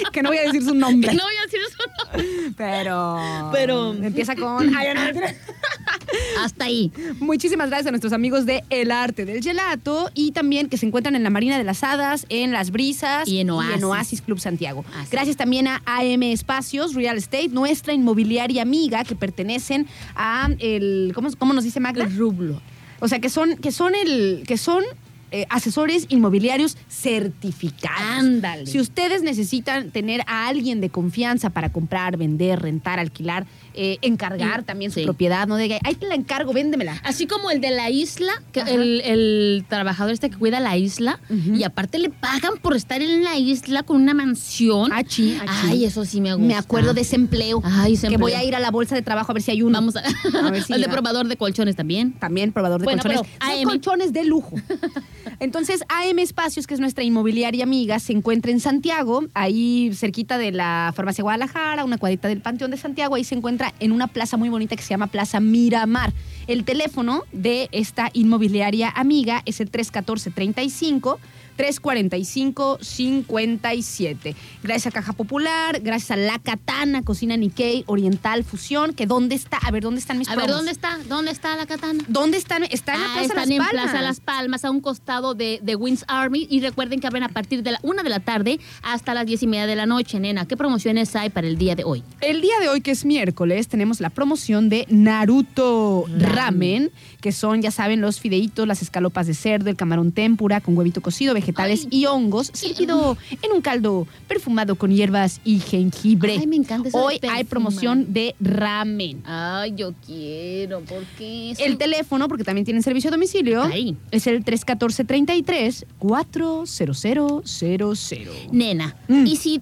Que no voy a decir su nombre. No voy a decir eso. Pero. Pero- Empieza con. Ay, no, mentira. Hasta ahí. Muchísimas gracias a nuestros amigos de El Arte del Gelato y también que se encuentran en la Marina de las Hadas, en Las Brisas Y en Oasis. Club Santiago. Así. Gracias también a AM Espacios Real Estate, nuestra inmobiliaria amiga que pertenecen a el. ¿Cómo, cómo nos dice Magda? El rublo. O sea, que son, que son el. que son. Eh, asesores inmobiliarios certificados. Ándale. Si ustedes necesitan tener a alguien de confianza para comprar, vender, rentar, alquilar, eh, encargar también su sí. propiedad, no diga, ahí te la encargo, véndemela. Así como el de la isla, que el, el trabajador este que cuida la isla, y aparte le pagan por estar en la isla con una mansión. Achi, achi. Ay, eso sí me gusta. Me acuerdo de ese empleo. Ay, ese que empleo. voy a ir a la bolsa de trabajo a ver si hay uno. Vamos a, A ver si el de probador de colchones también. También probador de Bueno, colchones. pero Son colchones de lujo. Entonces, AM Espacios, que es nuestra inmobiliaria amiga, se encuentra en Santiago, ahí cerquita de la Farmacia Guadalajara, una cuadrita del Panteón de Santiago. Ahí se encuentra en una plaza muy bonita que se llama Plaza Miramar. El teléfono de esta inmobiliaria amiga es el 314-35. 345-57. Gracias a Caja Popular, gracias a La Katana, Cocina Nikkei, Oriental Fusión, que ¿dónde está? A ver, ¿dónde están mis A ver? ¿dónde está? ¿Dónde está la katana? ¿Dónde están? Están en la Ah, Plaza están Las en Palmas. Plaza Las Palmas, a un costado de, de Wins Army. Y recuerden que abren a partir de la una de la tarde hasta las diez y media de la noche, nena. ¿Qué promociones hay para el día de hoy? El día de hoy, que es miércoles, tenemos la promoción de Naruto ramen, que son, ya saben, los fideitos, las escalopas de cerdo, el camarón tempura con huevito cocido, vegetales Ay. y hongos, servido en un caldo perfumado con hierbas y jengibre. Ay, me encanta eso Hoy hay promoción de ramen. Ay, yo quiero, ¿por qué? El teléfono, porque también tienen servicio a domicilio, Ahí. es el 314-33 40000. Nena, Mm. y si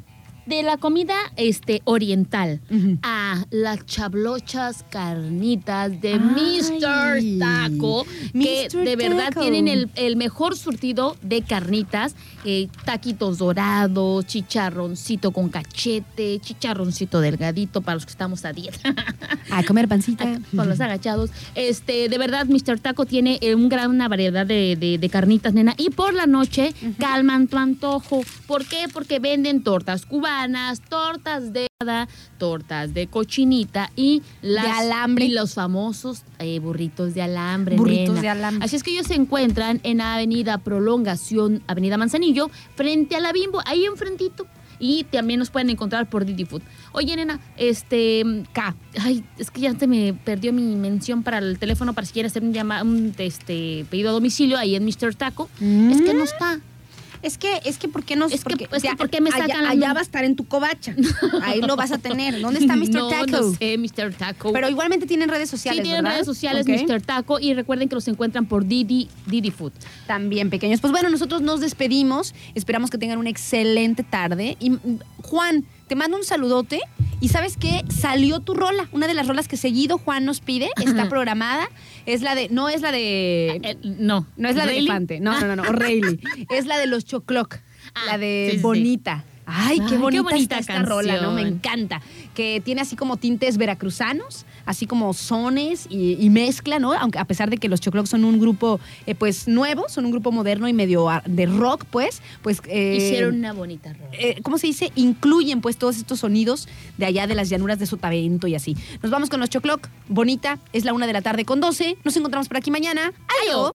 de la comida este oriental a las chablochas carnitas de Ay. Mr. Taco, que de verdad tienen el, el mejor surtido de carnitas, eh, taquitos dorados, chicharroncito con cachete, chicharroncito delgadito para los que estamos a dieta. A comer pancita. Con los agachados. Este, de verdad, Mr. Taco tiene eh, un gran, una variedad de, de- de carnitas, nena. Y por la noche calman tu antojo. ¿Por qué? Porque venden tortas cubanas, tortas de tortas de cochinita y las De alambre. y los famosos eh, burritos de alambre. Burritos nena. de alambre. Así es que ellos se encuentran en Avenida Prolongación, Avenida Manzanillo, frente a la Bimbo, ahí enfrentito. Y también nos pueden encontrar por Didi Food. Oye, nena, este. K. Ay, es que ya se me perdió mi mención para el teléfono para si quieres hacer un, llama, un este, pedido a domicilio ahí en Mr. Taco. Es que no está. Es que, es que, ¿por qué no? Es que- porque, es que ¿por qué me sacan allá va a estar en tu covacha. Ahí lo vas a tener. ¿Dónde está Mr. no, Taco? No sé, Mr. Taco. Pero igualmente tienen redes sociales, sí, tienen ¿verdad? redes sociales. Mr. Taco. Y recuerden que los encuentran por Didi, Didi Food. También pequeños. Pues bueno, nosotros nos despedimos. Esperamos que tengan una excelente tarde. Y mm, Juan, te mando un saludote. Y sabes qué? Salió tu rola. Una de las rolas que seguido Juan nos pide. Está programada. Es la de. No es la de. Eh, no. No es la de elefante. No, no, no, no. O'Reilly. Es la de los Chocloc. Ah, la de sí, sí. Ay, Ay, qué qué bonita, esta rola, ¿no? Me encanta. Que tiene así como tintes veracruzanos, así como sones y, y mezcla, ¿no? Aunque a pesar de que los Chocloc son un grupo, eh, pues, nuevo, son un grupo moderno y medio ar- de rock, pues, pues... eh, Hicieron una bonita rola. eh, ¿cómo se dice? Incluyen pues todos estos sonidos de allá de las llanuras de Sotavento y así. Nos vamos con los Chocloc. Bonita, es la una de la tarde con 12. Nos encontramos por aquí mañana. Adiós.